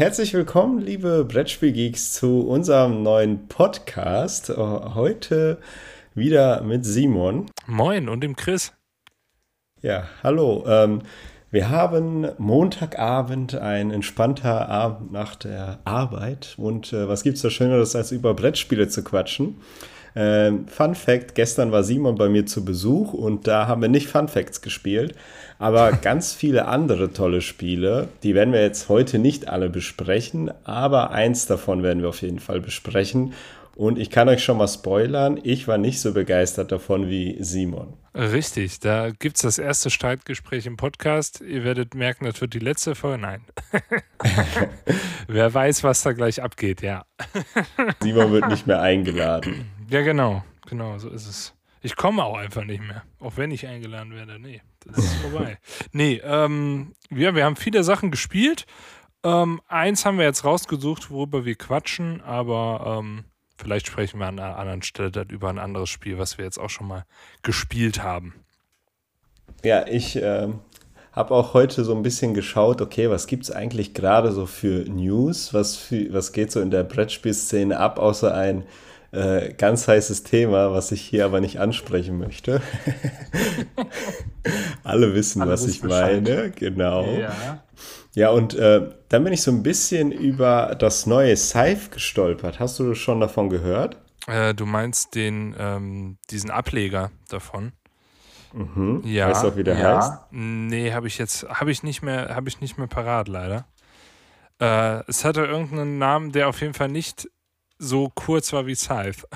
herzlich willkommen, liebe Brettspielgeeks, zu unserem neuen Podcast. Äh, heute wieder mit Simon. Moin und dem Chris. Ja, hallo. Ähm, wir haben Montagabend, ein entspannter Abend nach der Arbeit. Und äh, was es da Schöneres, als über Brettspiele zu quatschen? Ähm, Fun Fact: Gestern war Simon bei mir zu Besuch und da haben wir nicht Fun Facts gespielt, aber ganz viele andere tolle Spiele. Die werden wir jetzt heute nicht alle besprechen, aber eins davon werden wir auf jeden Fall besprechen. Und ich kann euch schon mal spoilern, ich war nicht so begeistert davon wie Simon. Richtig, da gibt es das erste Streitgespräch im Podcast. Ihr werdet merken, das wird die letzte Folge. Nein. Wer weiß, was da gleich abgeht, ja. Simon wird nicht mehr eingeladen. Ja, genau. Genau, so ist es. Ich komme auch einfach nicht mehr. Auch wenn ich eingeladen werde. Nee, das ist vorbei. nee, ähm, ja, wir haben viele Sachen gespielt. Ähm, eins haben wir jetzt rausgesucht, worüber wir quatschen, aber ähm, vielleicht sprechen wir an einer anderen Stelle dann über ein anderes Spiel, was wir jetzt auch schon mal gespielt haben. Ja, ich ähm, habe auch heute so ein bisschen geschaut, okay, was gibt es eigentlich gerade so für News? Was, für, was geht so in der Brettspielszene ab, außer ein äh, ganz heißes Thema, was ich hier aber nicht ansprechen möchte. Alle wissen, Alle was ich Bescheid. meine. Genau. Ja, ja und äh, dann bin ich so ein bisschen über das neue Scythe gestolpert. Hast du schon davon gehört? Äh, du meinst den, ähm, diesen Ableger davon? Mhm. Ja. Weißt du auch, wie der ja. heißt? Nee, habe ich jetzt, habe ich nicht mehr, habe ich nicht mehr parat, leider. Äh, es hatte irgendeinen Namen, der auf jeden Fall nicht so kurz war wie Scythe.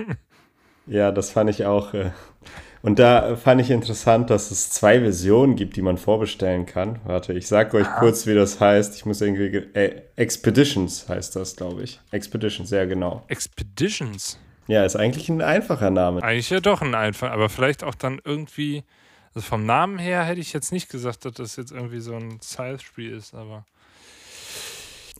ja, das fand ich auch. Äh, und da fand ich interessant, dass es zwei Versionen gibt, die man vorbestellen kann. Warte, ich sag euch ah. kurz, wie das heißt. Ich muss irgendwie. Äh, Expeditions heißt das, glaube ich. Expeditions, sehr genau. Expeditions? Ja, ist eigentlich ein einfacher Name. Eigentlich ja doch ein einfacher, aber vielleicht auch dann irgendwie. Also vom Namen her hätte ich jetzt nicht gesagt, dass das jetzt irgendwie so ein Scythe-Spiel ist, aber.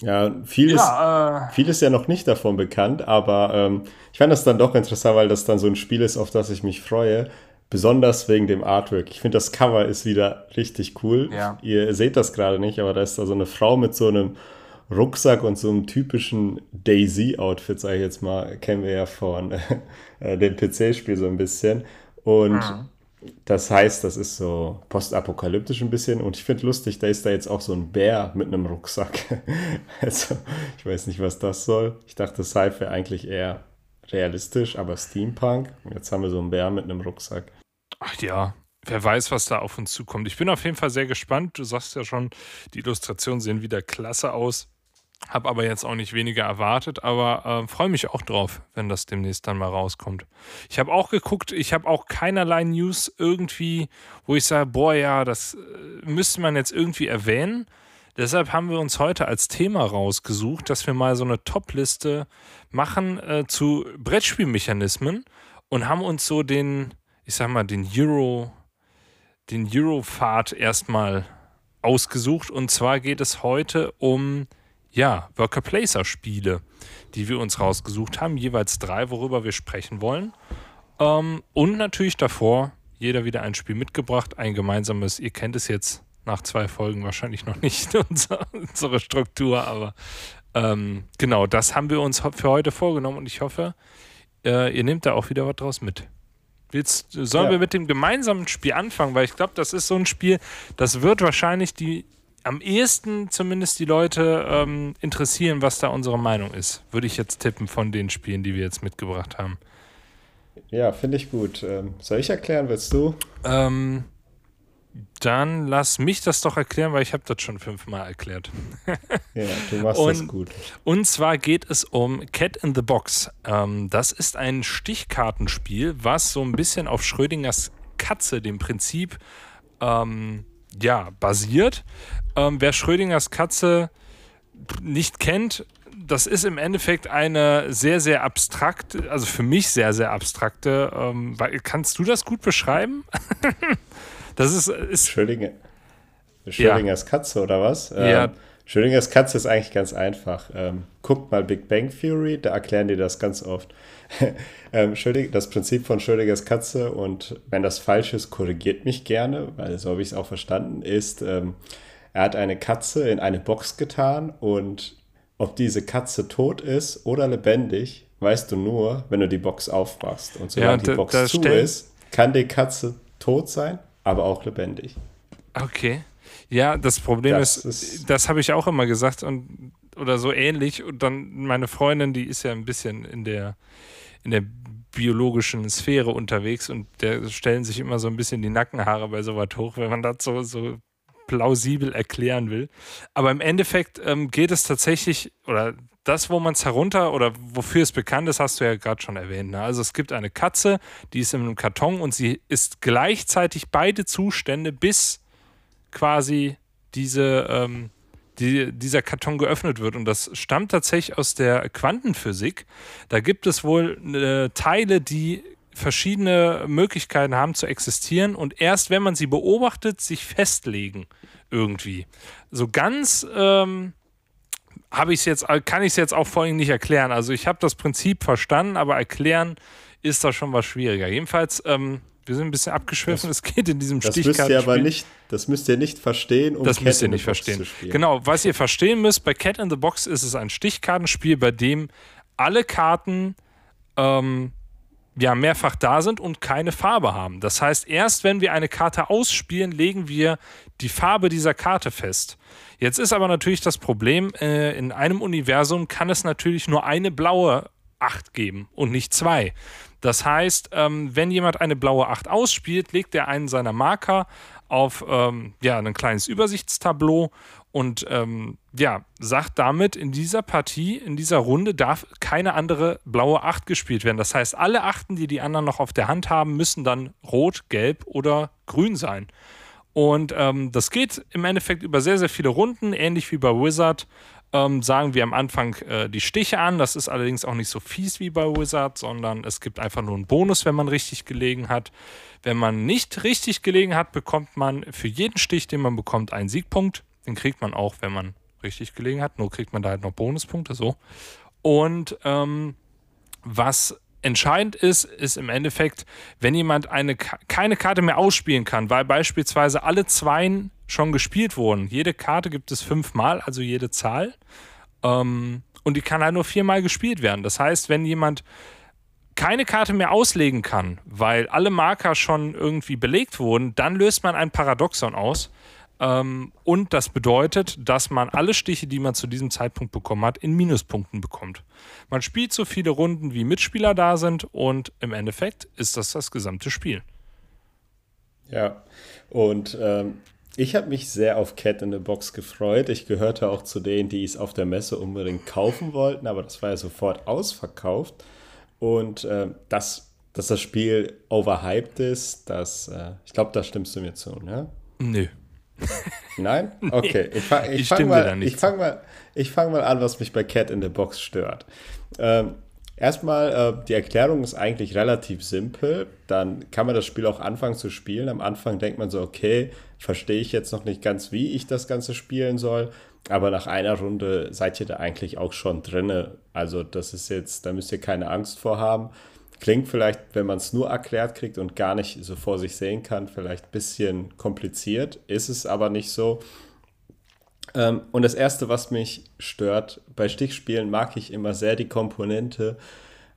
Ja, viel, ja, ist, äh, viel ist ja noch nicht davon bekannt, aber ähm, ich fand das dann doch interessant, weil das dann so ein Spiel ist, auf das ich mich freue. Besonders wegen dem Artwork. Ich finde, das Cover ist wieder richtig cool. Ja. Ihr seht das gerade nicht, aber da ist da so eine Frau mit so einem Rucksack und so einem typischen Daisy-Outfit, sage ich jetzt mal, kennen wir ja von äh, dem PC-Spiel so ein bisschen. Und mhm. Das heißt, das ist so postapokalyptisch ein bisschen und ich finde lustig, da ist da jetzt auch so ein Bär mit einem Rucksack. also, ich weiß nicht, was das soll. Ich dachte, Sci wäre eigentlich eher realistisch, aber Steampunk. Jetzt haben wir so einen Bär mit einem Rucksack. Ach ja, wer weiß, was da auf uns zukommt. Ich bin auf jeden Fall sehr gespannt. Du sagst ja schon, die Illustrationen sehen wieder klasse aus. Habe aber jetzt auch nicht weniger erwartet, aber äh, freue mich auch drauf, wenn das demnächst dann mal rauskommt. Ich habe auch geguckt, ich habe auch keinerlei News irgendwie, wo ich sage, boah, ja, das äh, müsste man jetzt irgendwie erwähnen. Deshalb haben wir uns heute als Thema rausgesucht, dass wir mal so eine Top-Liste machen äh, zu Brettspielmechanismen und haben uns so den, ich sag mal, den Euro, den Euro-Pfad erstmal ausgesucht. Und zwar geht es heute um ja, Worker Placer Spiele, die wir uns rausgesucht haben. Jeweils drei, worüber wir sprechen wollen. Ähm, und natürlich davor jeder wieder ein Spiel mitgebracht, ein gemeinsames. Ihr kennt es jetzt nach zwei Folgen wahrscheinlich noch nicht, unsere Struktur, aber ähm, genau, das haben wir uns für heute vorgenommen und ich hoffe, äh, ihr nehmt da auch wieder was draus mit. Willst, sollen ja. wir mit dem gemeinsamen Spiel anfangen? Weil ich glaube, das ist so ein Spiel, das wird wahrscheinlich die am ehesten zumindest die Leute ähm, interessieren, was da unsere Meinung ist. Würde ich jetzt tippen von den Spielen, die wir jetzt mitgebracht haben. Ja, finde ich gut. Ähm, soll ich erklären, willst du? Ähm, dann lass mich das doch erklären, weil ich habe das schon fünfmal erklärt. ja, du machst und, das gut. Und zwar geht es um Cat in the Box. Ähm, das ist ein Stichkartenspiel, was so ein bisschen auf Schrödingers Katze, dem Prinzip, ähm, ja, basiert. Ähm, wer Schrödingers Katze nicht kennt, das ist im Endeffekt eine sehr, sehr abstrakte, also für mich sehr, sehr abstrakte. Ähm, kannst du das gut beschreiben? das ist. ist Schrödinger, Schrödingers ja. Katze oder was? Ja. Ähm, Schrödingers Katze ist eigentlich ganz einfach. Ähm, guckt mal Big Bang Theory, da erklären die das ganz oft. ähm, das Prinzip von Schrödingers Katze und wenn das falsch ist, korrigiert mich gerne, weil so habe ich es auch verstanden, ist, ähm, er hat eine Katze in eine Box getan und ob diese Katze tot ist oder lebendig, weißt du nur, wenn du die Box aufmachst. Und solange ja, die Box zu ist, kann die Katze tot sein, aber auch lebendig. Okay. Ja, das Problem das ist, ist das habe ich auch immer gesagt und oder so ähnlich. Und dann meine Freundin, die ist ja ein bisschen in der, in der biologischen Sphäre unterwegs und der stellen sich immer so ein bisschen die Nackenhaare bei sowas hoch, wenn man das so, so plausibel erklären will. Aber im Endeffekt ähm, geht es tatsächlich, oder das, wo man es herunter oder wofür es bekannt ist, hast du ja gerade schon erwähnt. Ne? Also es gibt eine Katze, die ist in einem Karton und sie ist gleichzeitig beide Zustände, bis quasi diese, ähm, die, dieser Karton geöffnet wird. Und das stammt tatsächlich aus der Quantenphysik. Da gibt es wohl äh, Teile, die verschiedene Möglichkeiten haben zu existieren und erst wenn man sie beobachtet, sich festlegen irgendwie. So ganz ähm, habe ich jetzt, kann ich es jetzt auch vorhin nicht erklären. Also ich habe das Prinzip verstanden, aber erklären ist da schon was schwieriger. Jedenfalls, ähm, wir sind ein bisschen abgeschwiffen. Es geht in diesem das Müsst ihr aber nicht, das müsst ihr nicht verstehen, um das Cat müsst ihr nicht verstehen. Genau, was ihr verstehen müsst, bei Cat in the Box ist es ein Stichkartenspiel, bei dem alle Karten ähm, ja, mehrfach da sind und keine Farbe haben. Das heißt, erst wenn wir eine Karte ausspielen, legen wir die Farbe dieser Karte fest. Jetzt ist aber natürlich das Problem, äh, in einem Universum kann es natürlich nur eine blaue 8 geben und nicht zwei. Das heißt, ähm, wenn jemand eine blaue 8 ausspielt, legt er einen seiner Marker auf ähm, ja, ein kleines Übersichtstableau und ähm, ja, sagt damit, in dieser Partie, in dieser Runde darf keine andere blaue 8 gespielt werden. Das heißt, alle Achten, die die anderen noch auf der Hand haben, müssen dann rot, gelb oder grün sein. Und ähm, das geht im Endeffekt über sehr, sehr viele Runden, ähnlich wie bei Wizard. Ähm, sagen wir am Anfang äh, die Stiche an. Das ist allerdings auch nicht so fies wie bei Wizard, sondern es gibt einfach nur einen Bonus, wenn man richtig gelegen hat. Wenn man nicht richtig gelegen hat, bekommt man für jeden Stich, den man bekommt, einen Siegpunkt. Den kriegt man auch, wenn man richtig gelegen hat. Nur kriegt man da halt noch Bonuspunkte so. Und ähm, was entscheidend ist, ist im Endeffekt, wenn jemand eine, keine Karte mehr ausspielen kann, weil beispielsweise alle Zweien schon gespielt wurden. Jede Karte gibt es fünfmal, also jede Zahl. Ähm, und die kann halt nur viermal gespielt werden. Das heißt, wenn jemand keine Karte mehr auslegen kann, weil alle Marker schon irgendwie belegt wurden, dann löst man ein Paradoxon aus. Ähm, und das bedeutet, dass man alle Stiche, die man zu diesem Zeitpunkt bekommen hat, in Minuspunkten bekommt. Man spielt so viele Runden, wie Mitspieler da sind und im Endeffekt ist das das gesamte Spiel. Ja, und ähm, ich habe mich sehr auf Cat in the Box gefreut. Ich gehörte auch zu denen, die es auf der Messe unbedingt kaufen wollten, aber das war ja sofort ausverkauft. Und äh, dass, dass das Spiel overhyped ist, das, äh, ich glaube, da stimmst du mir zu, ne? Nö. Nein? Okay. Ich, fang, ich, ich fange mal, ich fang mal, fang mal an, was mich bei Cat in the Box stört. Ähm, erstmal, äh, die Erklärung ist eigentlich relativ simpel. Dann kann man das Spiel auch anfangen zu spielen. Am Anfang denkt man so, okay, verstehe ich jetzt noch nicht ganz, wie ich das Ganze spielen soll. Aber nach einer Runde seid ihr da eigentlich auch schon drinne. Also das ist jetzt, da müsst ihr keine Angst vor haben. Klingt vielleicht, wenn man es nur erklärt kriegt und gar nicht so vor sich sehen kann, vielleicht ein bisschen kompliziert. Ist es aber nicht so. Ähm, und das Erste, was mich stört, bei Stichspielen mag ich immer sehr die Komponente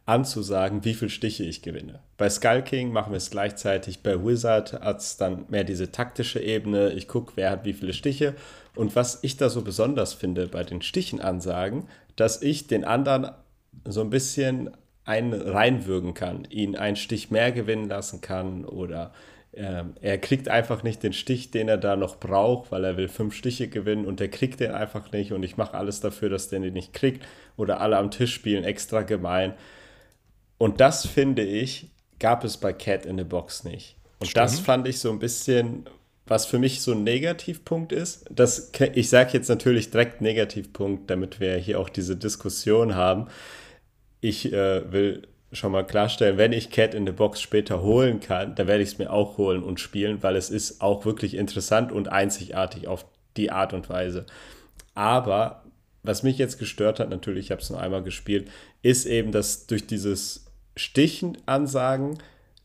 anzusagen, wie viele Stiche ich gewinne. Bei Skull King machen wir es gleichzeitig, bei Wizard hat es dann mehr diese taktische Ebene. Ich gucke, wer hat wie viele Stiche. Und was ich da so besonders finde bei den Stichenansagen, dass ich den anderen so ein bisschen einen reinwürgen kann, ihn einen Stich mehr gewinnen lassen kann oder ähm, er kriegt einfach nicht den Stich, den er da noch braucht, weil er will fünf Stiche gewinnen und der kriegt den einfach nicht und ich mache alles dafür, dass der den nicht kriegt oder alle am Tisch spielen extra gemein. Und das finde ich, gab es bei Cat in the Box nicht. Und Stimmt. das fand ich so ein bisschen, was für mich so ein Negativpunkt ist. Das, ich sage jetzt natürlich direkt Negativpunkt, damit wir hier auch diese Diskussion haben ich äh, will schon mal klarstellen, wenn ich Cat in the Box später holen kann, dann werde ich es mir auch holen und spielen, weil es ist auch wirklich interessant und einzigartig auf die Art und Weise. Aber was mich jetzt gestört hat, natürlich, ich habe es nur einmal gespielt, ist eben, dass durch dieses Stichen ansagen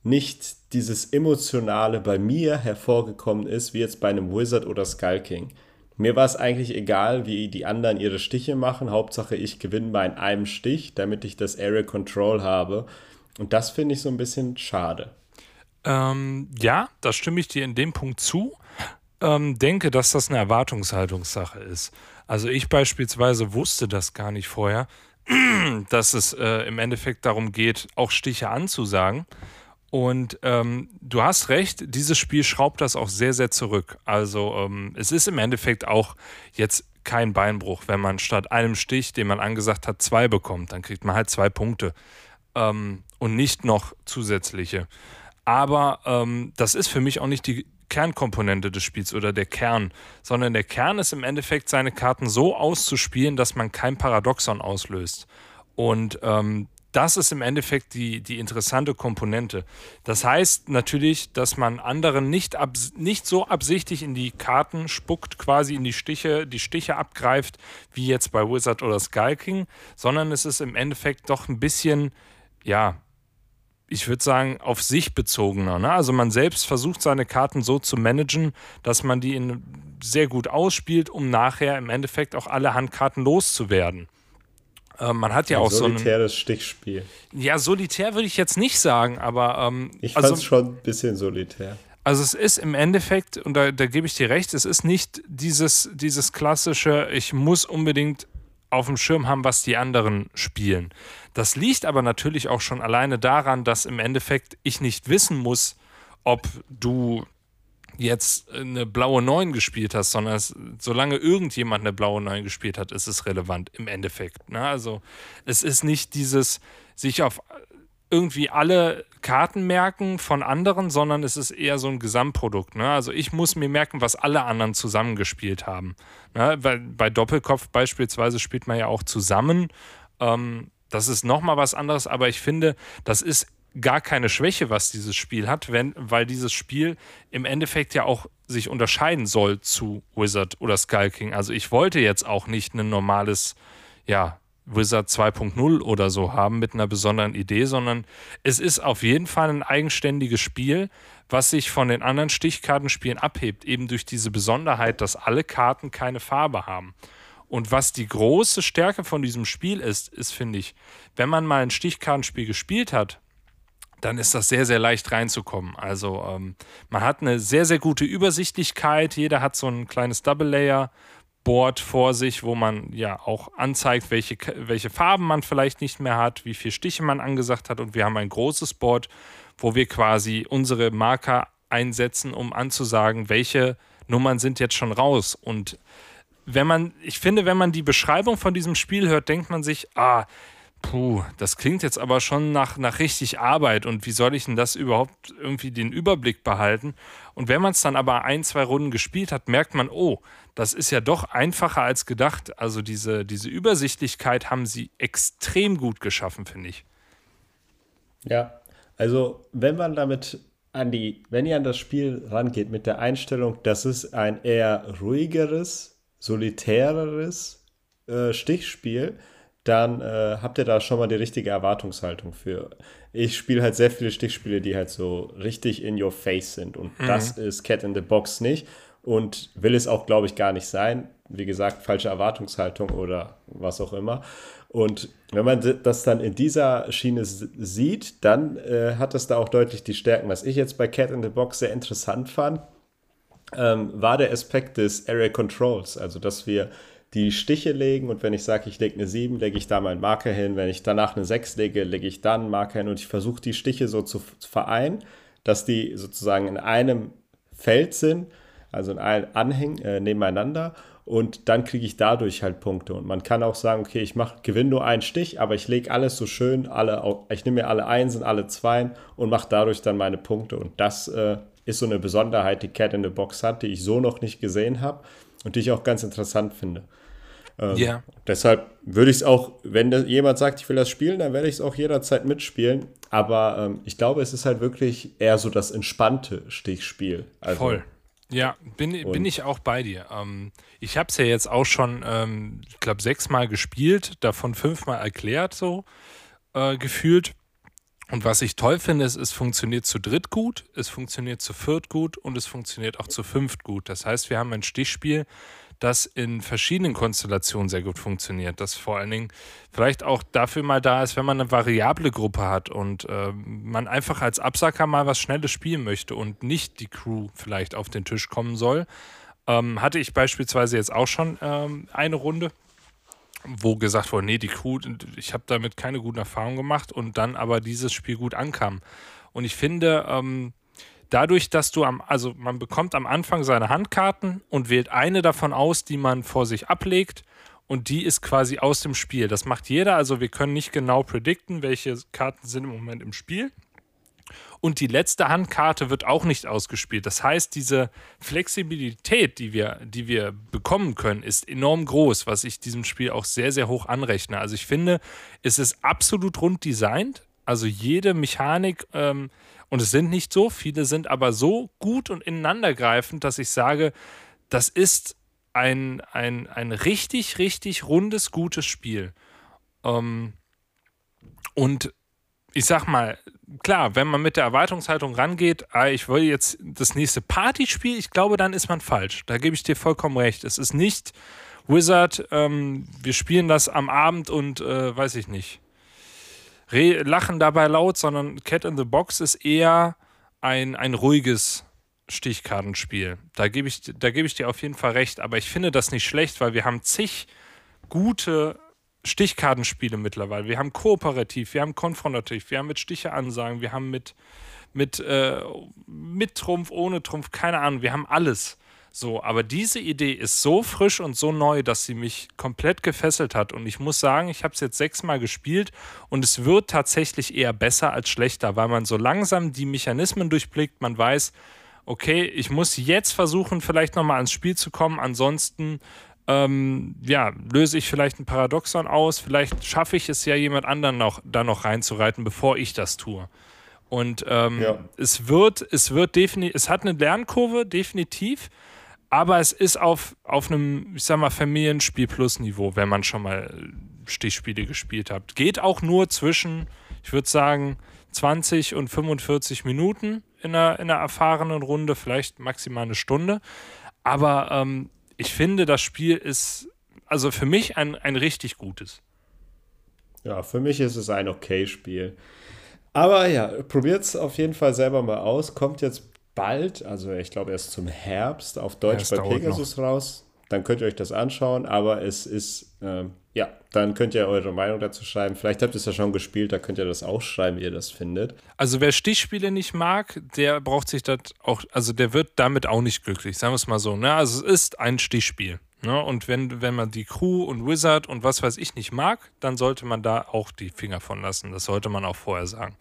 nicht dieses Emotionale bei mir hervorgekommen ist, wie jetzt bei einem Wizard oder Skull King. Mir war es eigentlich egal, wie die anderen ihre Stiche machen. Hauptsache, ich gewinne bei einem Stich, damit ich das Area Control habe. Und das finde ich so ein bisschen schade. Ähm, ja, da stimme ich dir in dem Punkt zu. Ähm, denke, dass das eine Erwartungshaltungssache ist. Also ich beispielsweise wusste das gar nicht vorher, dass es äh, im Endeffekt darum geht, auch Stiche anzusagen. Und ähm, du hast recht, dieses Spiel schraubt das auch sehr, sehr zurück. Also ähm, es ist im Endeffekt auch jetzt kein Beinbruch, wenn man statt einem Stich, den man angesagt hat, zwei bekommt. Dann kriegt man halt zwei Punkte ähm, und nicht noch zusätzliche. Aber ähm, das ist für mich auch nicht die Kernkomponente des Spiels oder der Kern, sondern der Kern ist im Endeffekt, seine Karten so auszuspielen, dass man kein Paradoxon auslöst. Und ähm, das ist im Endeffekt die, die interessante Komponente. Das heißt natürlich, dass man anderen nicht, nicht so absichtlich in die Karten spuckt, quasi in die Stiche, die Stiche abgreift, wie jetzt bei Wizard oder Sky King, sondern es ist im Endeffekt doch ein bisschen, ja, ich würde sagen, auf sich bezogener. Ne? Also man selbst versucht seine Karten so zu managen, dass man die in sehr gut ausspielt, um nachher im Endeffekt auch alle Handkarten loszuwerden. Äh, man hat ja ein auch so ein solitäres Stichspiel. Ja, solitär würde ich jetzt nicht sagen, aber ähm, ich fand es also, schon ein bisschen solitär. Also es ist im Endeffekt, und da, da gebe ich dir recht, es ist nicht dieses, dieses klassische, ich muss unbedingt auf dem Schirm haben, was die anderen spielen. Das liegt aber natürlich auch schon alleine daran, dass im Endeffekt ich nicht wissen muss, ob du jetzt eine blaue 9 gespielt hast, sondern es, solange irgendjemand eine blaue 9 gespielt hat, ist es relevant im Endeffekt. Ne? Also es ist nicht dieses sich auf irgendwie alle Karten merken von anderen, sondern es ist eher so ein Gesamtprodukt. Ne? Also ich muss mir merken, was alle anderen zusammengespielt haben. Ne? Weil bei Doppelkopf beispielsweise spielt man ja auch zusammen. Ähm, das ist nochmal was anderes, aber ich finde, das ist gar keine Schwäche, was dieses Spiel hat, wenn, weil dieses Spiel im Endeffekt ja auch sich unterscheiden soll zu Wizard oder Skull King. Also ich wollte jetzt auch nicht ein normales, ja, Wizard 2.0 oder so haben mit einer besonderen Idee, sondern es ist auf jeden Fall ein eigenständiges Spiel, was sich von den anderen Stichkartenspielen abhebt, eben durch diese Besonderheit, dass alle Karten keine Farbe haben. Und was die große Stärke von diesem Spiel ist, ist, finde ich, wenn man mal ein Stichkartenspiel gespielt hat, dann ist das sehr, sehr leicht reinzukommen. Also ähm, man hat eine sehr, sehr gute Übersichtlichkeit. Jeder hat so ein kleines Double Layer Board vor sich, wo man ja auch anzeigt, welche, welche Farben man vielleicht nicht mehr hat, wie viele Stiche man angesagt hat. Und wir haben ein großes Board, wo wir quasi unsere Marker einsetzen, um anzusagen, welche Nummern sind jetzt schon raus. Und wenn man, ich finde, wenn man die Beschreibung von diesem Spiel hört, denkt man sich, ah, Puh, das klingt jetzt aber schon nach, nach richtig Arbeit und wie soll ich denn das überhaupt irgendwie den Überblick behalten? Und wenn man es dann aber ein, zwei Runden gespielt hat, merkt man, oh, das ist ja doch einfacher als gedacht. Also diese, diese Übersichtlichkeit haben sie extrem gut geschaffen, finde ich. Ja, also wenn man damit an die, wenn ihr an das Spiel rangeht mit der Einstellung, dass es ein eher ruhigeres, solitäreres äh, Stichspiel, dann äh, habt ihr da schon mal die richtige Erwartungshaltung für. Ich spiele halt sehr viele Stichspiele, die halt so richtig in your face sind. Und mhm. das ist Cat in the Box nicht. Und will es auch, glaube ich, gar nicht sein. Wie gesagt, falsche Erwartungshaltung oder was auch immer. Und wenn man das dann in dieser Schiene sieht, dann äh, hat das da auch deutlich die Stärken. Was ich jetzt bei Cat in the Box sehr interessant fand, ähm, war der Aspekt des Area Controls. Also, dass wir die Stiche legen und wenn ich sage, ich lege eine 7, lege ich da meinen Marker hin. Wenn ich danach eine 6 lege, lege ich dann einen Marker hin und ich versuche die Stiche so zu vereinen, dass die sozusagen in einem Feld sind, also in einem Anhängen äh, nebeneinander und dann kriege ich dadurch halt Punkte. Und man kann auch sagen, okay, ich mache, gewinne nur einen Stich, aber ich lege alles so schön, alle, ich nehme mir alle Einsen, alle Zweien und mache dadurch dann meine Punkte. Und das äh, ist so eine Besonderheit, die Cat in the Box hat, die ich so noch nicht gesehen habe und die ich auch ganz interessant finde. Ähm, ja. Deshalb würde ich es auch, wenn jemand sagt, ich will das spielen, dann werde ich es auch jederzeit mitspielen. Aber ähm, ich glaube, es ist halt wirklich eher so das entspannte Stichspiel. Also, Voll. Ja, bin, bin ich auch bei dir. Ähm, ich habe es ja jetzt auch schon, ähm, ich glaube, sechsmal gespielt, davon fünfmal erklärt, so äh, gefühlt. Und was ich toll finde, ist, es funktioniert zu dritt gut, es funktioniert zu viert gut und es funktioniert auch zu fünft gut. Das heißt, wir haben ein Stichspiel, das in verschiedenen Konstellationen sehr gut funktioniert. Das vor allen Dingen vielleicht auch dafür mal da ist, wenn man eine variable Gruppe hat und äh, man einfach als Absacker mal was Schnelles spielen möchte und nicht die Crew vielleicht auf den Tisch kommen soll. Ähm, hatte ich beispielsweise jetzt auch schon ähm, eine Runde wo gesagt wurde, nee, die Crew, ich habe damit keine guten Erfahrungen gemacht und dann aber dieses Spiel gut ankam. Und ich finde, ähm, dadurch, dass du am, also man bekommt am Anfang seine Handkarten und wählt eine davon aus, die man vor sich ablegt und die ist quasi aus dem Spiel. Das macht jeder, also wir können nicht genau predikten, welche Karten sind im Moment im Spiel. Und die letzte Handkarte wird auch nicht ausgespielt. Das heißt, diese Flexibilität, die wir, die wir bekommen können, ist enorm groß, was ich diesem Spiel auch sehr, sehr hoch anrechne. Also ich finde, es ist absolut rund designt. Also jede Mechanik, ähm, und es sind nicht so viele, sind aber so gut und ineinandergreifend, dass ich sage, das ist ein, ein, ein richtig, richtig rundes, gutes Spiel. Ähm, und ich sag mal, klar, wenn man mit der Erwartungshaltung rangeht, ah, ich will jetzt das nächste Partyspiel, ich glaube, dann ist man falsch. Da gebe ich dir vollkommen recht. Es ist nicht Wizard, ähm, wir spielen das am Abend und äh, weiß ich nicht. Lachen dabei laut, sondern Cat in the Box ist eher ein, ein ruhiges Stichkartenspiel. Da gebe ich, geb ich dir auf jeden Fall recht, aber ich finde das nicht schlecht, weil wir haben zig gute Stichkartenspiele mittlerweile. Wir haben kooperativ, wir haben konfrontativ, wir haben mit Stiche ansagen, wir haben mit, mit, äh, mit Trumpf, ohne Trumpf, keine Ahnung, wir haben alles. So, aber diese Idee ist so frisch und so neu, dass sie mich komplett gefesselt hat. Und ich muss sagen, ich habe es jetzt sechsmal gespielt und es wird tatsächlich eher besser als schlechter, weil man so langsam die Mechanismen durchblickt. Man weiß, okay, ich muss jetzt versuchen, vielleicht nochmal ans Spiel zu kommen. Ansonsten ähm, ja, löse ich vielleicht ein Paradoxon aus, vielleicht schaffe ich es ja jemand anderen noch, da noch reinzureiten, bevor ich das tue. Und ähm, ja. es wird, es wird definitiv, es hat eine Lernkurve, definitiv, aber es ist auf, auf einem, ich sag mal, Familienspiel-Plus-Niveau, wenn man schon mal Stichspiele gespielt hat. Geht auch nur zwischen, ich würde sagen, 20 und 45 Minuten in einer, in einer erfahrenen Runde, vielleicht maximal eine Stunde. Aber ähm, ich finde, das Spiel ist also für mich ein, ein richtig gutes. Ja, für mich ist es ein okay Spiel. Aber ja, probiert es auf jeden Fall selber mal aus. Kommt jetzt bald, also ich glaube erst zum Herbst auf Deutsch ja, bei Pegasus noch. raus. Dann könnt ihr euch das anschauen, aber es ist, ähm, ja, dann könnt ihr eure Meinung dazu schreiben. Vielleicht habt ihr es ja schon gespielt, da könnt ihr das auch schreiben, wie ihr das findet. Also wer Stichspiele nicht mag, der braucht sich das auch, also der wird damit auch nicht glücklich, sagen wir es mal so. Ne? Also es ist ein Stichspiel. Ne? Und wenn, wenn man die Crew und Wizard und was weiß ich nicht mag, dann sollte man da auch die Finger von lassen. Das sollte man auch vorher sagen.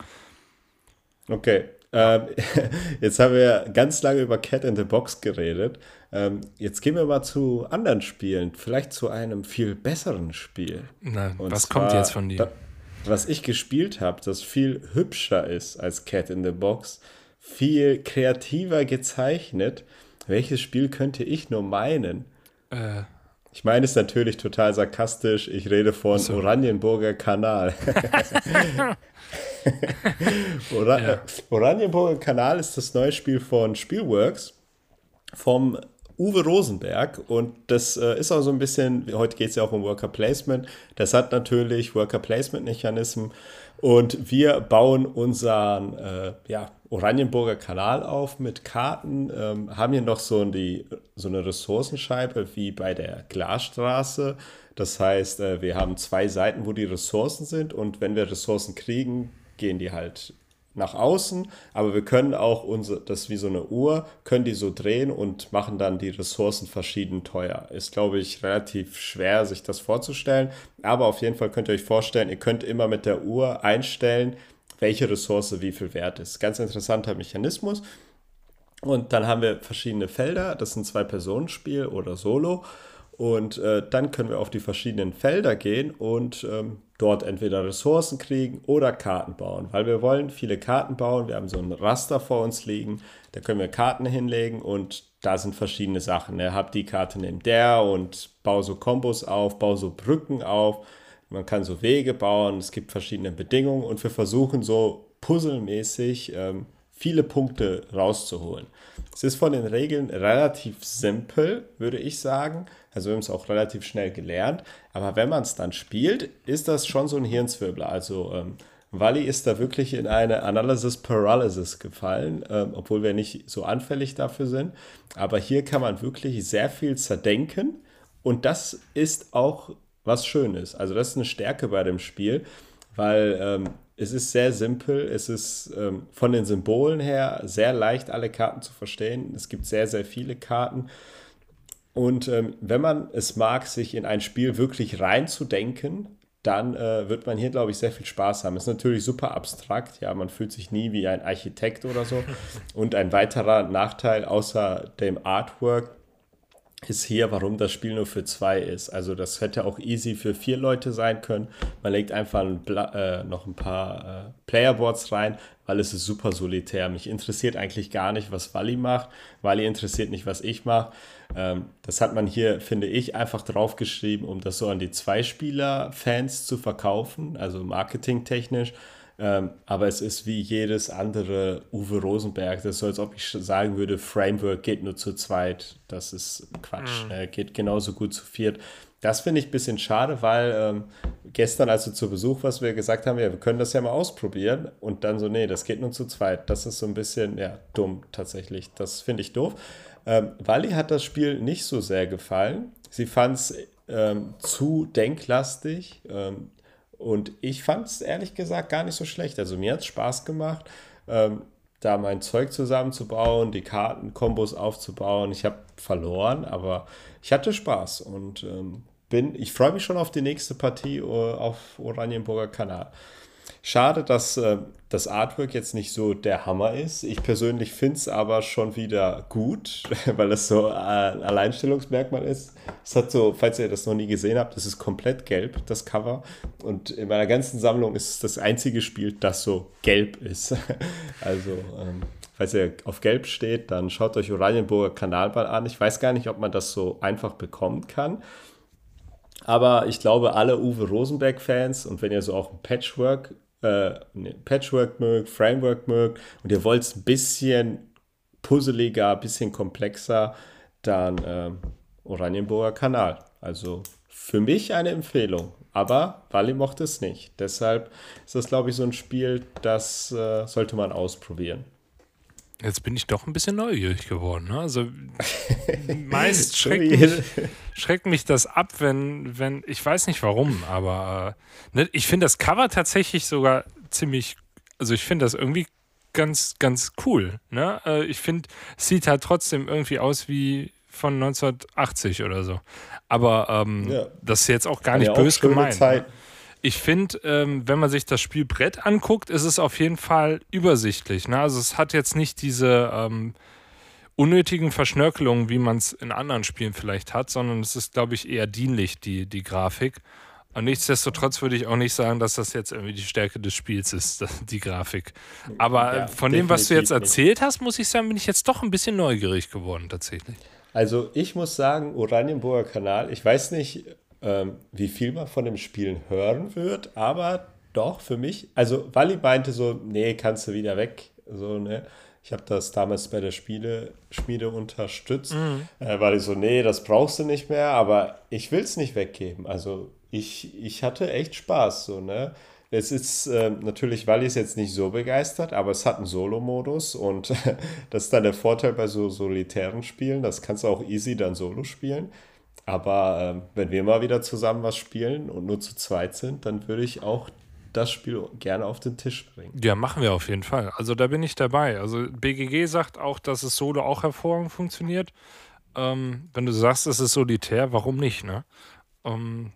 Okay, ähm, jetzt haben wir ganz lange über Cat in the Box geredet. Ähm, jetzt gehen wir mal zu anderen Spielen, vielleicht zu einem viel besseren Spiel. Na, was kommt jetzt von dir? Da, was ich gespielt habe, das viel hübscher ist als Cat in the Box, viel kreativer gezeichnet. Welches Spiel könnte ich nur meinen? Äh. Ich meine es natürlich total sarkastisch. Ich rede von so. Oranienburger Kanal. Ora ja. Oranienburger Kanal ist das neue Spiel von Spielworks vom Uwe Rosenberg und das äh, ist auch so ein bisschen, heute geht es ja auch um Worker Placement, das hat natürlich Worker Placement Mechanismen und wir bauen unseren äh, ja, Oranienburger Kanal auf mit Karten, ähm, haben hier noch so, die, so eine Ressourcenscheibe wie bei der Glasstraße. Das heißt, äh, wir haben zwei Seiten, wo die Ressourcen sind und wenn wir Ressourcen kriegen, gehen die halt nach außen, aber wir können auch unsere, das wie so eine Uhr, können die so drehen und machen dann die Ressourcen verschieden teuer. Ist, glaube ich, relativ schwer, sich das vorzustellen, aber auf jeden Fall könnt ihr euch vorstellen, ihr könnt immer mit der Uhr einstellen, welche Ressource wie viel wert ist. Ganz interessanter Mechanismus. Und dann haben wir verschiedene Felder, das ist ein Zwei-Personen-Spiel oder Solo. Und äh, dann können wir auf die verschiedenen Felder gehen und ähm, dort entweder Ressourcen kriegen oder Karten bauen. Weil wir wollen viele Karten bauen. Wir haben so ein Raster vor uns liegen. Da können wir Karten hinlegen und da sind verschiedene Sachen. Ne? Hab die Karte neben der und baue so Kombos auf, baue so Brücken auf. Man kann so Wege bauen. Es gibt verschiedene Bedingungen und wir versuchen so puzzelmäßig ähm, viele Punkte rauszuholen. Es ist von den Regeln relativ simpel, würde ich sagen Also wir haben es auch relativ schnell gelernt. Aber wenn man es dann spielt, ist das schon so ein Hirnzwirbler. Also ähm, Wally ist da wirklich in eine Analysis Paralysis gefallen, ähm, obwohl wir nicht so anfällig dafür sind. Aber hier kann man wirklich sehr viel zerdenken und das ist auch was Schönes. Also das ist eine Stärke bei dem Spiel, weil ähm, es ist sehr simpel, es ist ähm, von den Symbolen her sehr leicht, alle Karten zu verstehen. Es gibt sehr, sehr viele Karten. Und ähm, wenn man es mag, sich in ein Spiel wirklich reinzudenken, dann äh, wird man hier, glaube ich, sehr viel Spaß haben. Ist natürlich super abstrakt, ja, man fühlt sich nie wie ein Architekt oder so. Und ein weiterer Nachteil außer dem Artwork ist hier, warum das Spiel nur für zwei ist. Also das hätte auch easy für vier Leute sein können. Man legt einfach ein äh, noch ein paar äh, Playerboards rein, weil es ist super solitär. Mich interessiert eigentlich gar nicht, was Wally macht. Wally interessiert nicht, was ich mache. Ähm, das hat man hier, finde ich, einfach draufgeschrieben, um das so an die Zweispieler-Fans zu verkaufen, also marketingtechnisch. Ähm, aber es ist wie jedes andere Uwe Rosenberg. Das ist so, als ob ich sagen würde, Framework geht nur zu zweit. Das ist Quatsch. Mhm. Äh, geht genauso gut zu viert. Das finde ich ein bisschen schade, weil ähm, gestern, also zu Besuch, was wir gesagt haben, ja, wir können das ja mal ausprobieren. Und dann so, nee, das geht nur zu zweit. Das ist so ein bisschen, ja, dumm tatsächlich. Das finde ich doof. Ähm, Wally hat das Spiel nicht so sehr gefallen. Sie fand es ähm, zu denklastig. Ähm, und ich fand es ehrlich gesagt gar nicht so schlecht. Also mir hat es Spaß gemacht, ähm, da mein Zeug zusammenzubauen, die Kartenkombos aufzubauen. Ich habe verloren, aber ich hatte Spaß und ähm, bin, ich freue mich schon auf die nächste Partie uh, auf Oranienburger Kanal. Schade, dass äh, das Artwork jetzt nicht so der Hammer ist. Ich persönlich finde es aber schon wieder gut, weil es so ein Alleinstellungsmerkmal ist. Es hat so, falls ihr das noch nie gesehen habt, es ist komplett gelb, das Cover. Und in meiner ganzen Sammlung ist es das einzige Spiel, das so gelb ist. Also, ähm, falls ihr auf gelb steht, dann schaut euch Oranienburger Kanalball an. Ich weiß gar nicht, ob man das so einfach bekommen kann. Aber ich glaube, alle Uwe Rosenberg-Fans und wenn ihr so auch ein Patchwork äh, Patchwork mögt, Framework mögt und ihr wollt es ein bisschen puzzeliger, ein bisschen komplexer, dann äh, Oranienburger Kanal. Also für mich eine Empfehlung. Aber Wally mochte es nicht. Deshalb ist das, glaube ich, so ein Spiel, das äh, sollte man ausprobieren. Jetzt bin ich doch ein bisschen neugierig geworden. Ne? Also meist schreckt mich, schreckt mich das ab, wenn, wenn, ich weiß nicht warum, aber äh, ne, ich finde das Cover tatsächlich sogar ziemlich, also ich finde das irgendwie ganz, ganz cool. Ne? Äh, ich finde, es sieht halt trotzdem irgendwie aus wie von 1980 oder so. Aber ähm, ja. das ist jetzt auch gar nicht böse gemeint. Ne? Zeit. Ne? Ich finde, ähm, wenn man sich das Spielbrett anguckt, ist es auf jeden Fall übersichtlich. Ne? Also es hat jetzt nicht diese ähm, unnötigen Verschnörkelungen, wie man es in anderen Spielen vielleicht hat, sondern es ist, glaube ich, eher dienlich, die, die Grafik. Und nichtsdestotrotz würde ich auch nicht sagen, dass das jetzt irgendwie die Stärke des Spiels ist, die Grafik. Aber ja, von dem, was du jetzt erzählt hast, muss ich sagen, bin ich jetzt doch ein bisschen neugierig geworden, tatsächlich. Also ich muss sagen, Oranienburger Kanal, ich weiß nicht, ähm, wie viel man von dem Spielen hören wird, aber doch für mich, also Wally meinte so, nee, kannst du wieder weg, so, ne. Ich habe das damals bei der Spieleschmiede unterstützt, mhm. äh, weil ich so, nee, das brauchst du nicht mehr, aber ich will es nicht weggeben. Also ich, ich hatte echt Spaß, so, ne. Es ist äh, natürlich, ich es jetzt nicht so begeistert, aber es hat einen Solo-Modus und das ist dann der Vorteil bei so solitären Spielen. Das kannst du auch easy dann solo spielen. Aber äh, wenn wir mal wieder zusammen was spielen und nur zu zweit sind, dann würde ich auch das Spiel gerne auf den Tisch bringen. Ja, machen wir auf jeden Fall. Also da bin ich dabei. Also BGG sagt auch, dass es Solo auch hervorragend funktioniert. Ähm, wenn du sagst, es ist solitär, warum nicht? Ne? Ähm,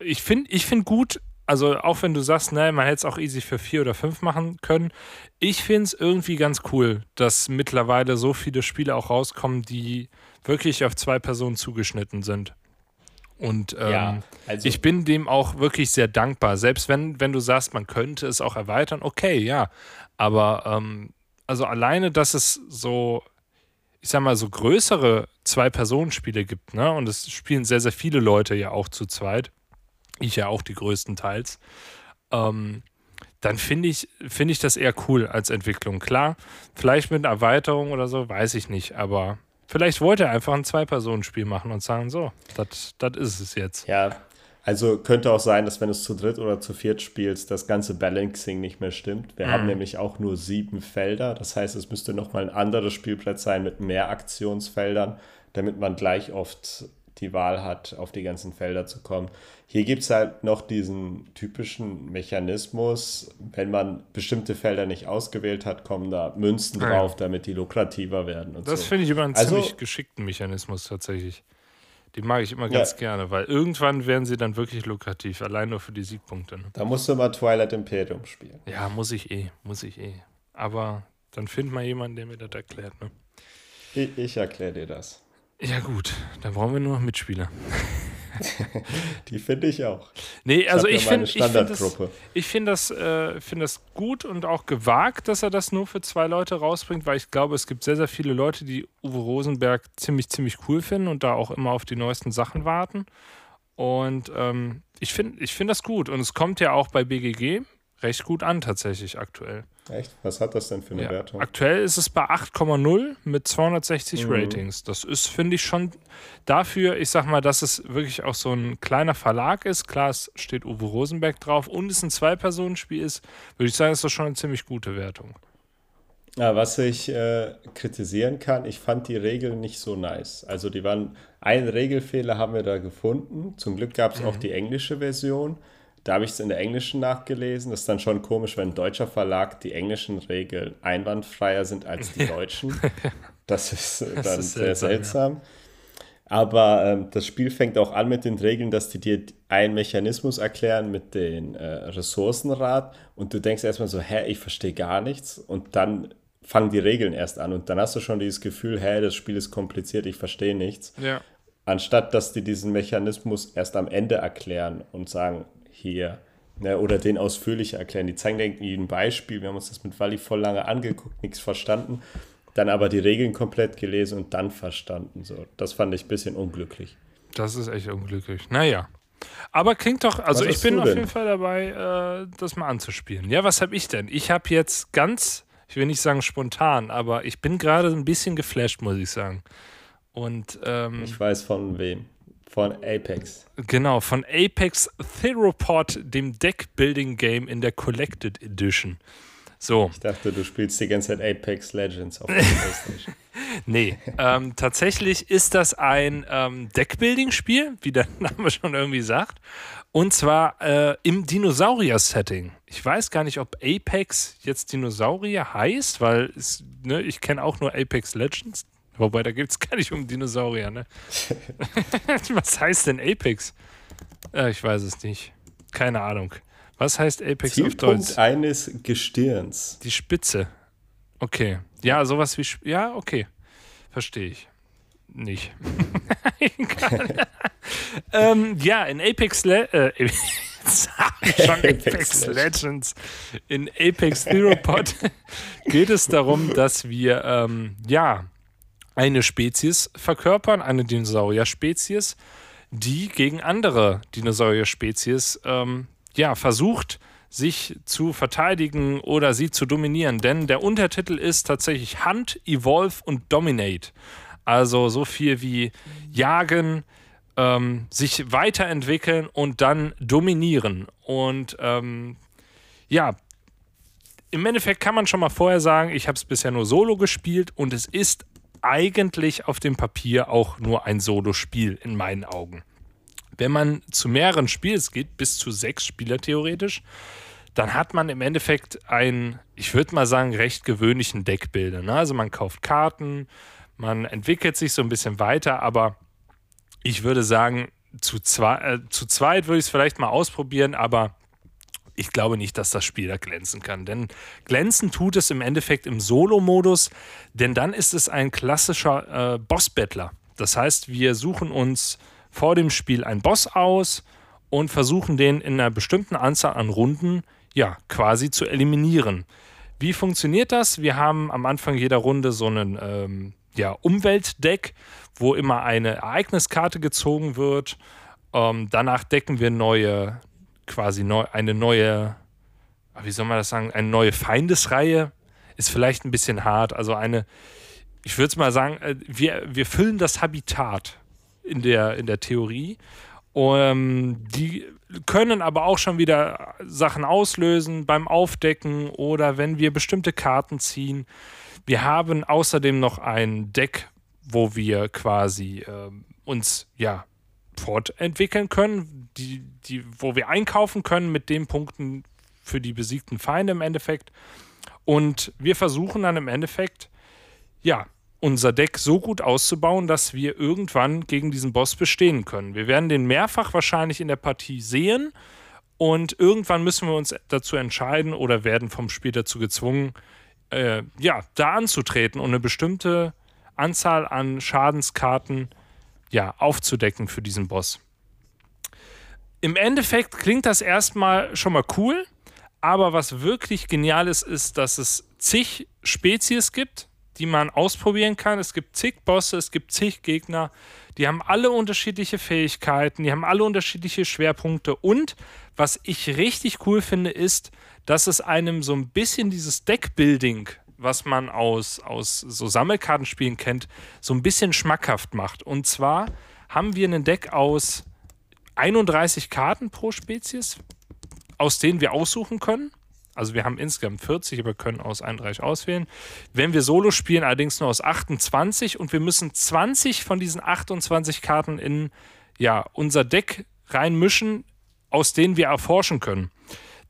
ich finde ich find gut, also auch wenn du sagst, nein, man hätte es auch easy für vier oder fünf machen können. Ich finde es irgendwie ganz cool, dass mittlerweile so viele Spiele auch rauskommen, die wirklich auf zwei Personen zugeschnitten sind. Und ähm, ja, also ich bin dem auch wirklich sehr dankbar. Selbst wenn, wenn du sagst, man könnte es auch erweitern, okay, ja. Aber ähm, also alleine, dass es so, ich sag mal, so größere Zwei-Personen-Spiele gibt, ne? Und es spielen sehr, sehr viele Leute ja auch zu zweit. Ich ja auch die größtenteils. Ähm, dann finde ich, find ich das eher cool als Entwicklung. Klar, vielleicht mit einer Erweiterung oder so, weiß ich nicht, aber Vielleicht wollte er einfach ein Zwei-Personen-Spiel machen und sagen, so, das ist es jetzt. Ja, also könnte auch sein, dass wenn du es zu dritt oder zu viert spielst, das ganze Balancing nicht mehr stimmt. Wir mhm. haben nämlich auch nur sieben Felder. Das heißt, es müsste nochmal ein anderes Spielbrett sein mit mehr Aktionsfeldern, damit man gleich oft die Wahl hat, auf die ganzen Felder zu kommen. Hier gibt es halt noch diesen typischen Mechanismus, wenn man bestimmte Felder nicht ausgewählt hat, kommen da Münzen ah, drauf, damit die lukrativer werden. das so. finde ich immer einen also, ziemlich geschickten Mechanismus tatsächlich. Die mag ich immer ganz ja. gerne, weil irgendwann werden sie dann wirklich lukrativ, allein nur für die Siegpunkte. Ne? Da musst du mal Twilight Imperium spielen. Ja, muss ich eh, muss ich eh. Aber dann find mal jemanden, der mir das erklärt. Ne? Ich, ich erkläre dir das. Ja, gut, dann brauchen wir nur noch Mitspieler. Die finde ich auch. Nee, also ich, ich finde ich find das, ich find das, äh, find das gut und auch gewagt, dass er das nur für zwei Leute rausbringt, weil ich glaube, es gibt sehr, sehr viele Leute, die Uwe Rosenberg ziemlich, ziemlich cool finden und da auch immer auf die neuesten Sachen warten. Und ähm, ich finde ich find das gut. Und es kommt ja auch bei BGG recht gut an, tatsächlich aktuell. Echt? Was hat das denn für eine ja. Wertung? Aktuell ist es bei 8,0 mit 260 mhm. Ratings. Das ist, finde ich, schon dafür, ich sag mal, dass es wirklich auch so ein kleiner Verlag ist. Klar, es steht Uwe Rosenberg drauf und es ein Zwei-Personen-Spiel ist, würde ich sagen, ist das schon eine ziemlich gute Wertung. Ja, was ich äh, kritisieren kann, ich fand die Regeln nicht so nice. Also die waren, einen Regelfehler haben wir da gefunden. Zum Glück gab es mhm. auch die englische Version. Da habe ich es in der englischen nachgelesen. Das ist dann schon komisch, wenn ein deutscher Verlag die englischen Regeln einwandfreier sind als die deutschen. Das ist das dann ist sehr seltsam. seltsam. Aber ähm, das Spiel fängt auch an mit den Regeln, dass die dir einen Mechanismus erklären mit den äh, Ressourcenrat und du denkst erstmal so, hä, ich verstehe gar nichts und dann fangen die Regeln erst an und dann hast du schon dieses Gefühl, hä, das Spiel ist kompliziert, ich verstehe nichts. Ja. Anstatt dass die diesen Mechanismus erst am Ende erklären und sagen, hier. Ne, oder den ausführlicher erklären. Die zeigen irgendwie ein Beispiel. Wir haben uns das mit Wally voll lange angeguckt, nichts verstanden. Dann aber die Regeln komplett gelesen und dann verstanden. So, das fand ich ein bisschen unglücklich. Das ist echt unglücklich. Naja. Aber klingt doch, also ich bin auf jeden Fall dabei, äh, das mal anzuspielen. Ja, was habe ich denn? Ich habe jetzt ganz, ich will nicht sagen spontan, aber ich bin gerade ein bisschen geflasht, muss ich sagen. Und ähm, ich weiß von wem. Von Apex. Genau, von Apex Theropod, dem Deck-Building-Game in der Collected Edition. So. Ich dachte, du spielst die ganze Zeit Apex Legends auf der Playstation. nee, ähm, tatsächlich ist das ein ähm, Deckbuilding-Spiel, wie der Name schon irgendwie sagt. Und zwar äh, im Dinosaurier-Setting. Ich weiß gar nicht, ob Apex jetzt Dinosaurier heißt, weil es, ne, ich kenne auch nur Apex Legends. Wobei, da geht es gar nicht um Dinosaurier, ne? Was heißt denn Apex? Äh, ich weiß es nicht. Keine Ahnung. Was heißt Apex Zielpunkt auf Deutsch? eines Gestirns. Die Spitze. Okay. Ja, sowas wie. Ja, okay. Verstehe ich. Nicht. ähm, ja, in Apex Le äh, schon Apex, Legends. In Apex Theropod geht es darum, dass wir ähm, ja eine Spezies verkörpern, eine Dinosaurier-Spezies, die gegen andere Dinosaurier-Spezies ähm, ja, versucht, sich zu verteidigen oder sie zu dominieren. Denn der Untertitel ist tatsächlich Hunt, Evolve und Dominate. Also so viel wie jagen, ähm, sich weiterentwickeln und dann dominieren. Und ähm, ja, im Endeffekt kann man schon mal vorher sagen, ich habe es bisher nur solo gespielt und es ist eigentlich auf dem Papier auch nur ein Solo-Spiel in meinen Augen. Wenn man zu mehreren Spielen geht, bis zu sechs Spieler theoretisch, dann hat man im Endeffekt einen, ich würde mal sagen, recht gewöhnlichen Deckbilder. Ne? Also man kauft Karten, man entwickelt sich so ein bisschen weiter, aber ich würde sagen, zu, zwei, äh, zu zweit würde ich es vielleicht mal ausprobieren, aber ich glaube nicht, dass das Spiel da glänzen kann. Denn glänzen tut es im Endeffekt im Solo-Modus, denn dann ist es ein klassischer äh, Boss-Battler. Das heißt, wir suchen uns vor dem Spiel einen Boss aus und versuchen den in einer bestimmten Anzahl an Runden ja quasi zu eliminieren. Wie funktioniert das? Wir haben am Anfang jeder Runde so einen ähm, ja, Umweltdeck, wo immer eine Ereigniskarte gezogen wird. Ähm, danach decken wir neue, quasi neu, eine neue, wie soll man das sagen, eine neue Feindesreihe ist vielleicht ein bisschen hart. Also eine, ich würde mal sagen, äh, wir, wir füllen das Habitat in der, in der Theorie. Um, ähm, die können aber auch schon wieder Sachen auslösen beim Aufdecken oder wenn wir bestimmte Karten ziehen. Wir haben außerdem noch ein Deck, wo wir quasi äh, uns ja fortentwickeln können, die, die, wo wir einkaufen können mit den Punkten für die besiegten Feinde im Endeffekt. Und wir versuchen dann im Endeffekt, ja, unser Deck so gut auszubauen, dass wir irgendwann gegen diesen Boss bestehen können. Wir werden den mehrfach wahrscheinlich in der Partie sehen und irgendwann müssen wir uns dazu entscheiden oder werden vom Spiel dazu gezwungen, äh, ja, da anzutreten und eine bestimmte Anzahl an Schadenskarten ja, aufzudecken für diesen Boss. Im Endeffekt klingt das erstmal schon mal cool, aber was wirklich genial ist, ist, dass es zig Spezies gibt, die man ausprobieren kann. Es gibt zig Bosse, es gibt zig Gegner, die haben alle unterschiedliche Fähigkeiten, die haben alle unterschiedliche Schwerpunkte und was ich richtig cool finde, ist, dass es einem so ein bisschen dieses Deckbuilding was man aus, aus so Sammelkartenspielen kennt, so ein bisschen schmackhaft macht. Und zwar haben wir ein Deck aus 31 Karten pro Spezies, aus denen wir aussuchen können. Also wir haben insgesamt 40, aber können aus 31 auswählen. Wenn wir Solo spielen, allerdings nur aus 28 und wir müssen 20 von diesen 28 Karten in ja, unser Deck reinmischen, aus denen wir erforschen können.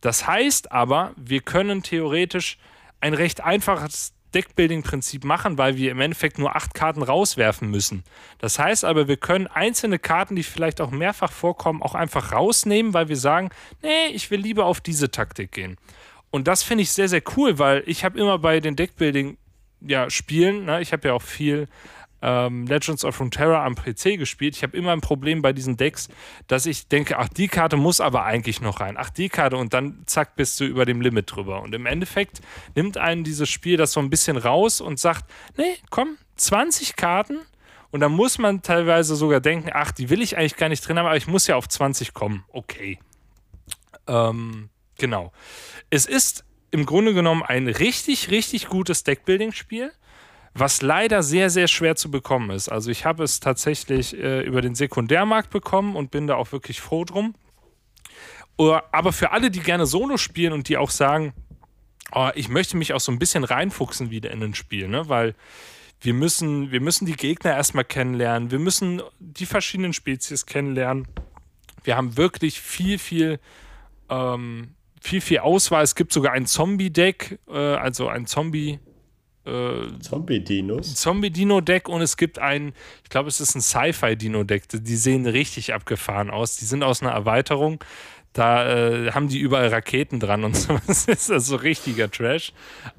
Das heißt aber, wir können theoretisch ein recht einfaches Deckbuilding-Prinzip machen, weil wir im Endeffekt nur acht Karten rauswerfen müssen. Das heißt aber, wir können einzelne Karten, die vielleicht auch mehrfach vorkommen, auch einfach rausnehmen, weil wir sagen, nee, ich will lieber auf diese Taktik gehen. Und das finde ich sehr, sehr cool, weil ich habe immer bei den Deckbuilding ja, Spielen, ne, ich habe ja auch viel ähm, Legends of Runeterra am PC gespielt. Ich habe immer ein Problem bei diesen Decks, dass ich denke, ach, die Karte muss aber eigentlich noch rein. Ach, die Karte und dann zack, bist du über dem Limit drüber. Und im Endeffekt nimmt einen dieses Spiel das so ein bisschen raus und sagt, nee, komm, 20 Karten und dann muss man teilweise sogar denken, ach, die will ich eigentlich gar nicht drin haben, aber ich muss ja auf 20 kommen. Okay. Ähm, genau. Es ist im Grunde genommen ein richtig, richtig gutes Deckbuilding-Spiel was leider sehr, sehr schwer zu bekommen ist. Also ich habe es tatsächlich äh, über den Sekundärmarkt bekommen und bin da auch wirklich froh drum. Aber für alle, die gerne Solo spielen und die auch sagen, oh, ich möchte mich auch so ein bisschen reinfuchsen wieder in ein Spiel, ne? weil wir müssen, wir müssen die Gegner erstmal kennenlernen, wir müssen die verschiedenen Spezies kennenlernen. Wir haben wirklich viel, viel, ähm, viel, viel Auswahl. Es gibt sogar ein Zombie-Deck, äh, also ein Zombie- äh, Zombie-Dinos? Zombie-Dino-Deck und es gibt ein, ich glaube, es ist ein Sci-Fi-Dino-Deck. Die sehen richtig abgefahren aus. Die sind aus einer Erweiterung. Da äh, haben die überall Raketen dran und so. Das ist also richtiger Trash.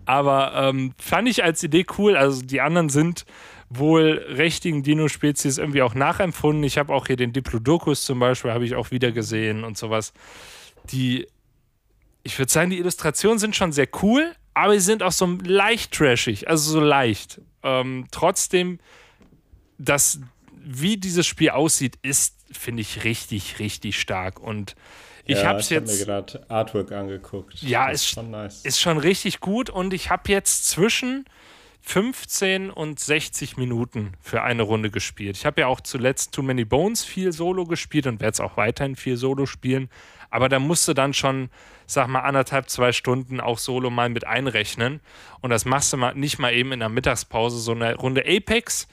Aber ähm, fand ich als Idee cool. Also die anderen sind wohl richtigen Dino-Spezies irgendwie auch nachempfunden. Ich habe auch hier den Diplodocus zum Beispiel, habe ich auch wieder gesehen und sowas. Die, ich würde sagen, die Illustrationen sind schon sehr cool, aber sie sind auch so leicht trashig, also so leicht. Ähm, trotzdem, das, wie dieses Spiel aussieht, ist, finde ich, richtig, richtig stark. Und ich ja, habe es jetzt. Ich habe mir gerade Artwork angeguckt. Ja, ist, ist schon nice. Ist schon richtig gut. Und ich habe jetzt zwischen 15 und 60 Minuten für eine Runde gespielt. Ich habe ja auch zuletzt Too Many Bones viel Solo gespielt und werde es auch weiterhin viel Solo spielen. Aber da musst du dann schon, sag mal, anderthalb, zwei Stunden auch Solo mal mit einrechnen. Und das machst du mal nicht mal eben in der Mittagspause. So eine Runde Apex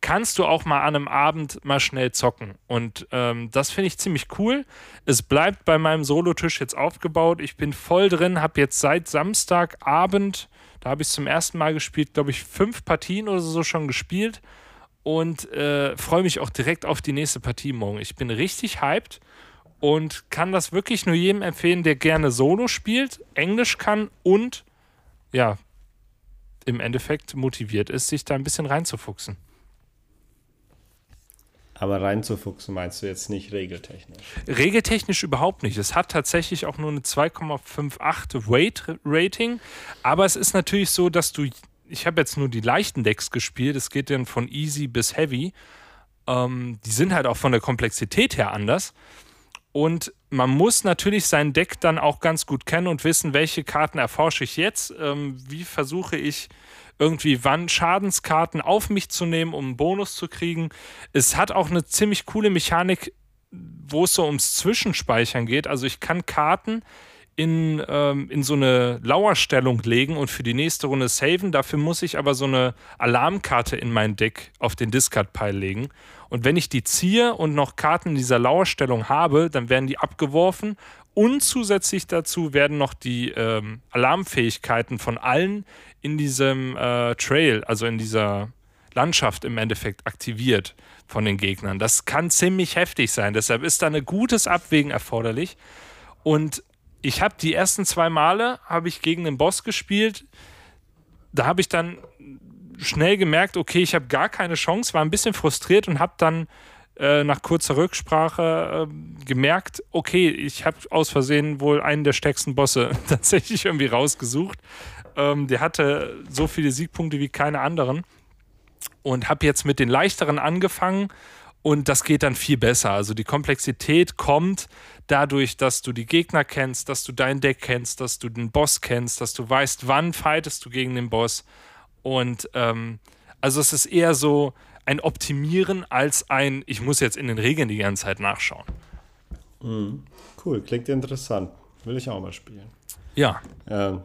kannst du auch mal an einem Abend mal schnell zocken. Und ähm, das finde ich ziemlich cool. Es bleibt bei meinem Solotisch jetzt aufgebaut. Ich bin voll drin, habe jetzt seit Samstagabend, da habe ich zum ersten Mal gespielt, glaube ich, fünf Partien oder so schon gespielt. Und äh, freue mich auch direkt auf die nächste Partie morgen. Ich bin richtig hyped und kann das wirklich nur jedem empfehlen, der gerne Solo spielt, Englisch kann und ja, im Endeffekt motiviert ist, sich da ein bisschen reinzufuchsen. Aber reinzufuchsen meinst du jetzt nicht regeltechnisch? Regeltechnisch überhaupt nicht. Es hat tatsächlich auch nur eine 2,58 Weight-Rating. Aber es ist natürlich so, dass du. Ich habe jetzt nur die leichten Decks gespielt. Es geht dann von easy bis heavy. Ähm, die sind halt auch von der Komplexität her anders. Und man muss natürlich sein Deck dann auch ganz gut kennen und wissen, welche Karten erforsche ich jetzt, ähm, wie versuche ich irgendwie wann Schadenskarten auf mich zu nehmen, um einen Bonus zu kriegen. Es hat auch eine ziemlich coole Mechanik, wo es so ums Zwischenspeichern geht. Also ich kann Karten in, ähm, in so eine Lauerstellung legen und für die nächste Runde saven. Dafür muss ich aber so eine Alarmkarte in mein Deck auf den Discard-Pile legen. Und wenn ich die ziehe und noch Karten in dieser Lauerstellung habe, dann werden die abgeworfen. Und zusätzlich dazu werden noch die ähm, Alarmfähigkeiten von allen in diesem äh, Trail, also in dieser Landschaft im Endeffekt aktiviert von den Gegnern. Das kann ziemlich heftig sein. Deshalb ist da ein gutes Abwägen erforderlich. Und ich habe die ersten zwei Male habe ich gegen den Boss gespielt. Da habe ich dann schnell gemerkt, okay, ich habe gar keine Chance, war ein bisschen frustriert und habe dann äh, nach kurzer Rücksprache äh, gemerkt, okay, ich habe aus Versehen wohl einen der stärksten Bosse tatsächlich irgendwie rausgesucht. Ähm, der hatte so viele Siegpunkte wie keine anderen und habe jetzt mit den leichteren angefangen und das geht dann viel besser. Also die Komplexität kommt dadurch, dass du die Gegner kennst, dass du dein Deck kennst, dass du den Boss kennst, dass du weißt, wann fightest du gegen den Boss. Und ähm, also es ist eher so ein Optimieren als ein, ich muss jetzt in den Regeln die ganze Zeit nachschauen. Mhm. Cool, klingt interessant. Will ich auch mal spielen. Ja. Ähm,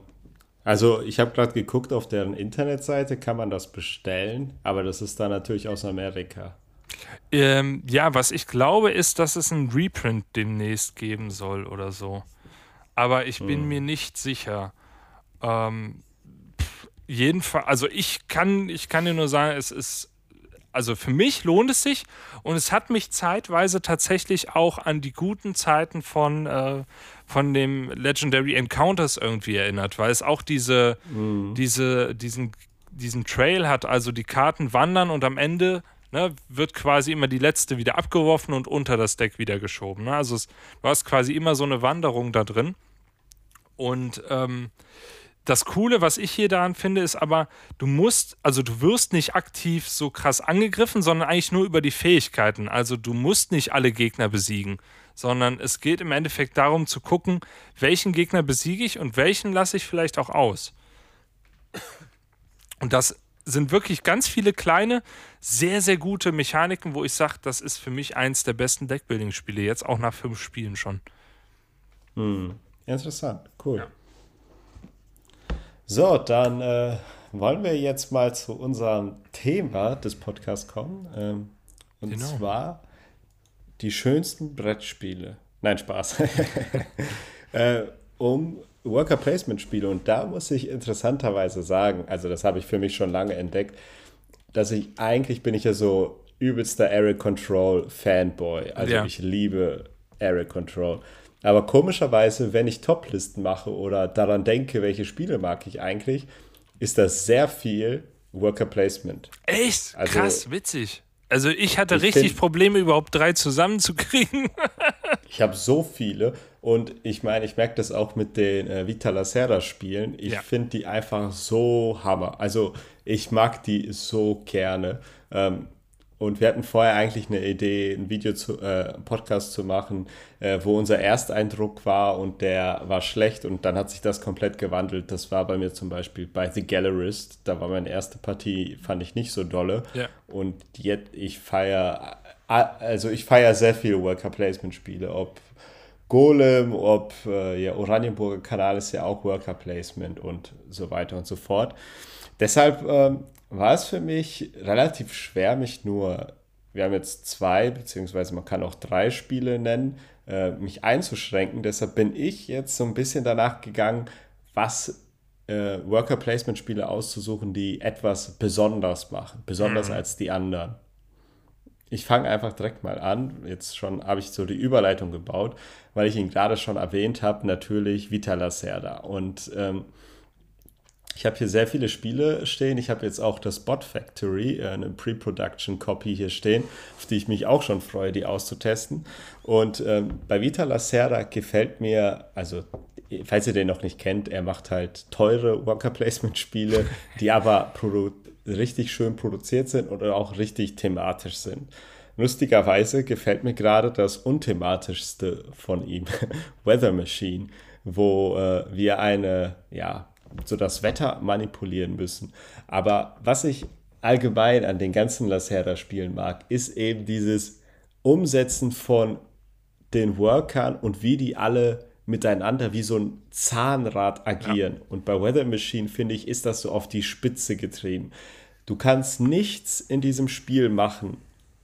also ich habe gerade geguckt, auf deren Internetseite kann man das bestellen, aber das ist dann natürlich aus Amerika. Ähm, ja, was ich glaube, ist, dass es ein Reprint demnächst geben soll oder so. Aber ich bin hm. mir nicht sicher. Ähm, jedenfalls, also ich kann, ich kann dir nur sagen, es ist, also für mich lohnt es sich und es hat mich zeitweise tatsächlich auch an die guten Zeiten von, äh, von dem Legendary Encounters irgendwie erinnert, weil es auch diese, mhm. diese, diesen, diesen Trail hat, also die Karten wandern und am Ende ne, wird quasi immer die letzte wieder abgeworfen und unter das Deck wieder geschoben. Ne? Also es, du hast quasi immer so eine Wanderung da drin. Und ähm, das Coole, was ich hier daran finde, ist aber, du musst, also du wirst nicht aktiv so krass angegriffen, sondern eigentlich nur über die Fähigkeiten. Also du musst nicht alle Gegner besiegen, sondern es geht im Endeffekt darum zu gucken, welchen Gegner besiege ich und welchen lasse ich vielleicht auch aus. Und das sind wirklich ganz viele kleine, sehr, sehr gute Mechaniken, wo ich sage, das ist für mich eins der besten Deckbuilding-Spiele, jetzt auch nach fünf Spielen schon. Hm. Interessant, cool. Ja. So, dann äh, wollen wir jetzt mal zu unserem Thema des Podcasts kommen. Ähm, und genau. zwar die schönsten Brettspiele. Nein, Spaß. äh, um Worker Placement Spiele und da muss ich interessanterweise sagen, also das habe ich für mich schon lange entdeckt, dass ich eigentlich bin ich ja so übelster Area Control Fanboy. Also ja. ich liebe Area Control. Aber komischerweise, wenn ich Toplisten mache oder daran denke, welche Spiele mag ich eigentlich, ist das sehr viel Worker Placement. Echt? Also, Krass, witzig. Also ich hatte ich richtig find, Probleme, überhaupt drei zusammenzukriegen. ich habe so viele und ich meine, ich merke das auch mit den äh, Vita Serra Spielen. Ich ja. finde die einfach so hammer. Also ich mag die so gerne. Ähm, und wir hatten vorher eigentlich eine Idee, ein Video zu, äh, Podcast zu machen, äh, wo unser Ersteindruck war und der war schlecht und dann hat sich das komplett gewandelt. Das war bei mir zum Beispiel bei The Gallerist. Da war meine erste Partie, fand ich nicht so dolle. Ja. Und jetzt, ich feiere, also ich feiere sehr viele Worker Placement Spiele, ob Golem, ob äh, ja, Oranienburger Kanal ist ja auch Worker Placement und so weiter und so fort. Deshalb ähm, war es für mich relativ schwer, mich nur, wir haben jetzt zwei, beziehungsweise man kann auch drei Spiele nennen, äh, mich einzuschränken. Deshalb bin ich jetzt so ein bisschen danach gegangen, was äh, Worker Placement Spiele auszusuchen, die etwas besonders machen, besonders mhm. als die anderen. Ich fange einfach direkt mal an. Jetzt schon habe ich so die Überleitung gebaut, weil ich ihn gerade schon erwähnt habe, natürlich Vita Lacerda. Und ähm, ich habe hier sehr viele Spiele stehen. Ich habe jetzt auch das Bot Factory, äh, eine Pre-Production-Copy hier stehen, auf die ich mich auch schon freue, die auszutesten. Und ähm, bei Vita Lacerda gefällt mir, also falls ihr den noch nicht kennt, er macht halt teure Worker-Placement-Spiele, die aber richtig schön produziert sind und auch richtig thematisch sind. Lustigerweise gefällt mir gerade das unthematischste von ihm, Weather Machine, wo äh, wir eine, ja, so das Wetter manipulieren müssen. Aber was ich allgemein an den ganzen Lacerda-Spielen mag, ist eben dieses Umsetzen von den Workern und wie die alle miteinander wie so ein Zahnrad agieren. Ja. Und bei Weather Machine, finde ich, ist das so auf die Spitze getrieben. Du kannst nichts in diesem Spiel machen,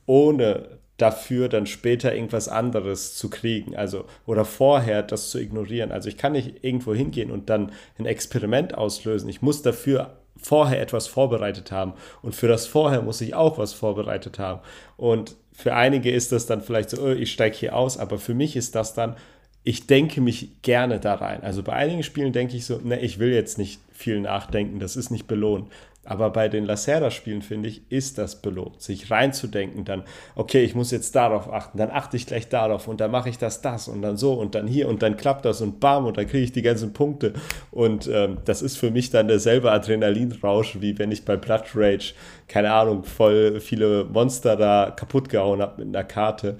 ohne dafür dann später irgendwas anderes zu kriegen, also oder vorher das zu ignorieren. Also ich kann nicht irgendwo hingehen und dann ein Experiment auslösen. Ich muss dafür vorher etwas vorbereitet haben und für das vorher muss ich auch was vorbereitet haben. Und für einige ist das dann vielleicht so, oh, ich steige hier aus, aber für mich ist das dann ich denke mich gerne da rein. Also bei einigen Spielen denke ich so, ne, ich will jetzt nicht viel nachdenken, das ist nicht belohnt. Aber bei den Lacerda-Spielen, finde ich, ist das belohnt, sich reinzudenken, dann, okay, ich muss jetzt darauf achten, dann achte ich gleich darauf und dann mache ich das, das und dann so und dann hier und dann klappt das und bam und dann kriege ich die ganzen Punkte. Und ähm, das ist für mich dann derselbe Adrenalinrausch, wie wenn ich bei Blood Rage, keine Ahnung, voll viele Monster da kaputt gehauen habe mit einer Karte.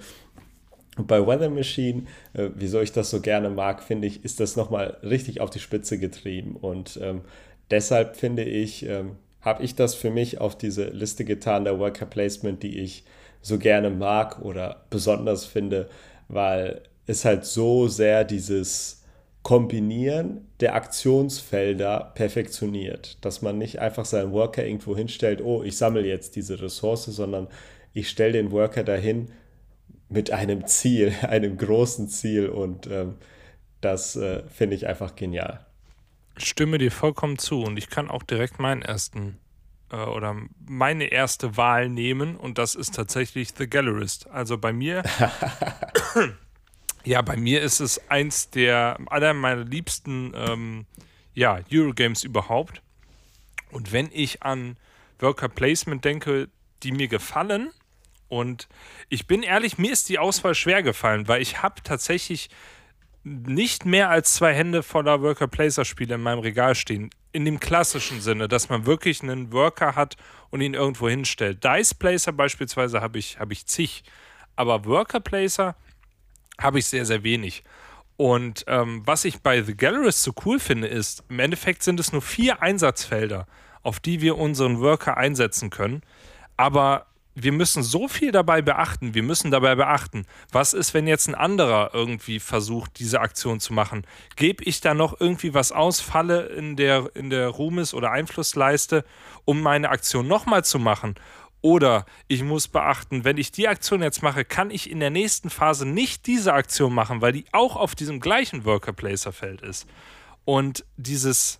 Und bei Weather Machine, äh, wieso ich das so gerne mag, finde ich, ist das nochmal richtig auf die Spitze getrieben. Und ähm, deshalb finde ich, ähm, habe ich das für mich auf diese Liste getan, der Worker Placement, die ich so gerne mag oder besonders finde, weil es halt so sehr dieses Kombinieren der Aktionsfelder perfektioniert, dass man nicht einfach seinen Worker irgendwo hinstellt, oh, ich sammle jetzt diese Ressource, sondern ich stelle den Worker dahin, mit einem Ziel, einem großen Ziel und ähm, das äh, finde ich einfach genial. Stimme dir vollkommen zu und ich kann auch direkt meinen ersten äh, oder meine erste Wahl nehmen und das ist tatsächlich The Gallerist. Also bei mir, ja, bei mir ist es eins der aller meiner liebsten ähm, ja, Eurogames überhaupt. Und wenn ich an Worker Placement denke, die mir gefallen, und ich bin ehrlich, mir ist die Auswahl schwer gefallen, weil ich habe tatsächlich nicht mehr als zwei Hände voller Worker-Placer-Spiele in meinem Regal stehen. In dem klassischen Sinne, dass man wirklich einen Worker hat und ihn irgendwo hinstellt. Dice Placer beispielsweise habe ich, hab ich zig, aber Worker Placer habe ich sehr, sehr wenig. Und ähm, was ich bei The Gallerist so cool finde, ist, im Endeffekt sind es nur vier Einsatzfelder, auf die wir unseren Worker einsetzen können. Aber wir müssen so viel dabei beachten. Wir müssen dabei beachten, was ist, wenn jetzt ein anderer irgendwie versucht, diese Aktion zu machen? Gebe ich da noch irgendwie was aus, falle in der, in der Ruhmes- oder Einflussleiste, um meine Aktion nochmal zu machen? Oder ich muss beachten, wenn ich die Aktion jetzt mache, kann ich in der nächsten Phase nicht diese Aktion machen, weil die auch auf diesem gleichen Worker-Placer-Feld ist. Und dieses,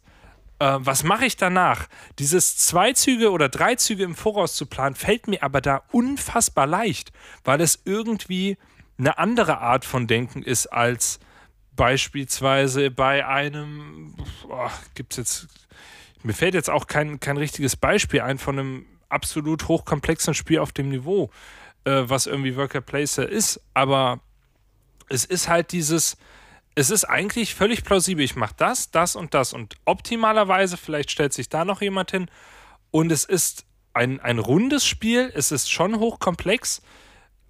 äh, was mache ich danach? Dieses zwei Züge oder drei Züge im Voraus zu planen, fällt mir aber da unfassbar leicht, weil es irgendwie eine andere Art von Denken ist als beispielsweise bei einem, oh, gibt es jetzt, mir fällt jetzt auch kein, kein richtiges Beispiel ein von einem absolut hochkomplexen Spiel auf dem Niveau, äh, was irgendwie Worker Placer ist, aber es ist halt dieses, es ist eigentlich völlig plausibel. Ich mache das, das und das. Und optimalerweise, vielleicht stellt sich da noch jemand hin. Und es ist ein, ein rundes Spiel. Es ist schon hochkomplex.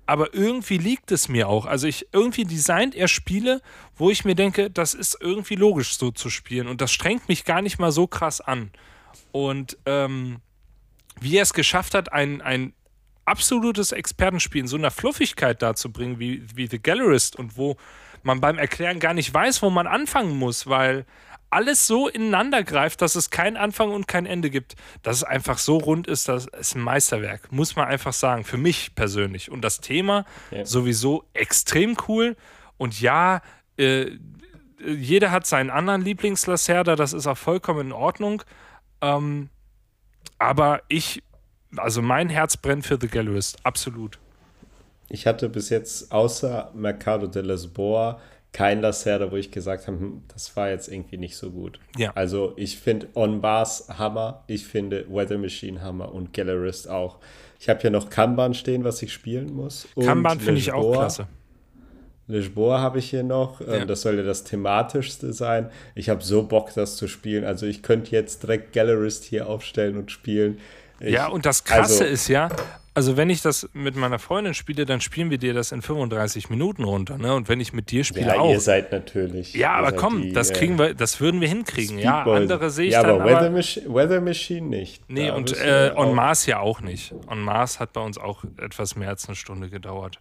Aber irgendwie liegt es mir auch. Also ich irgendwie designt er Spiele, wo ich mir denke, das ist irgendwie logisch so zu spielen. Und das strengt mich gar nicht mal so krass an. Und ähm, wie er es geschafft hat, ein, ein absolutes Expertenspiel in so einer Fluffigkeit darzubringen wie, wie The Gallerist und wo man beim Erklären gar nicht weiß, wo man anfangen muss, weil alles so ineinander greift, dass es keinen Anfang und kein Ende gibt. Dass es einfach so rund ist, das ist ein Meisterwerk, muss man einfach sagen, für mich persönlich. Und das Thema ja. sowieso extrem cool. Und ja, äh, jeder hat seinen anderen Lieblingslacerda, das ist auch vollkommen in Ordnung. Ähm, aber ich, also mein Herz brennt für The Gallerist, absolut. Ich hatte bis jetzt außer Mercado de Lisboa kein Lacerda, wo ich gesagt habe, hm, das war jetzt irgendwie nicht so gut. Ja. Also ich finde On Bars Hammer, ich finde Weather Machine Hammer und Gallerist auch. Ich habe hier noch Kanban stehen, was ich spielen muss. Kanban finde ich auch klasse. Lisboa habe ich hier noch. Ähm, ja. Das soll ja das thematischste sein. Ich habe so Bock, das zu spielen. Also ich könnte jetzt direkt Gallerist hier aufstellen und spielen. Ich, ja, und das Krasse also, ist ja, Also wenn ich das mit meiner Freundin spiele, dann spielen wir dir das in 35 Minuten runter, ne? Und wenn ich mit dir spiele ja, auch. ihr seid natürlich. Ja, aber komm, die, das kriegen wir, das würden wir hinkriegen. Ja, andere sehe ich ja, dann aber Weather, Mach Weather Machine nicht. Nee, da und äh, On Mars ja auch nicht. On Mars hat bei uns auch etwas mehr als eine Stunde gedauert.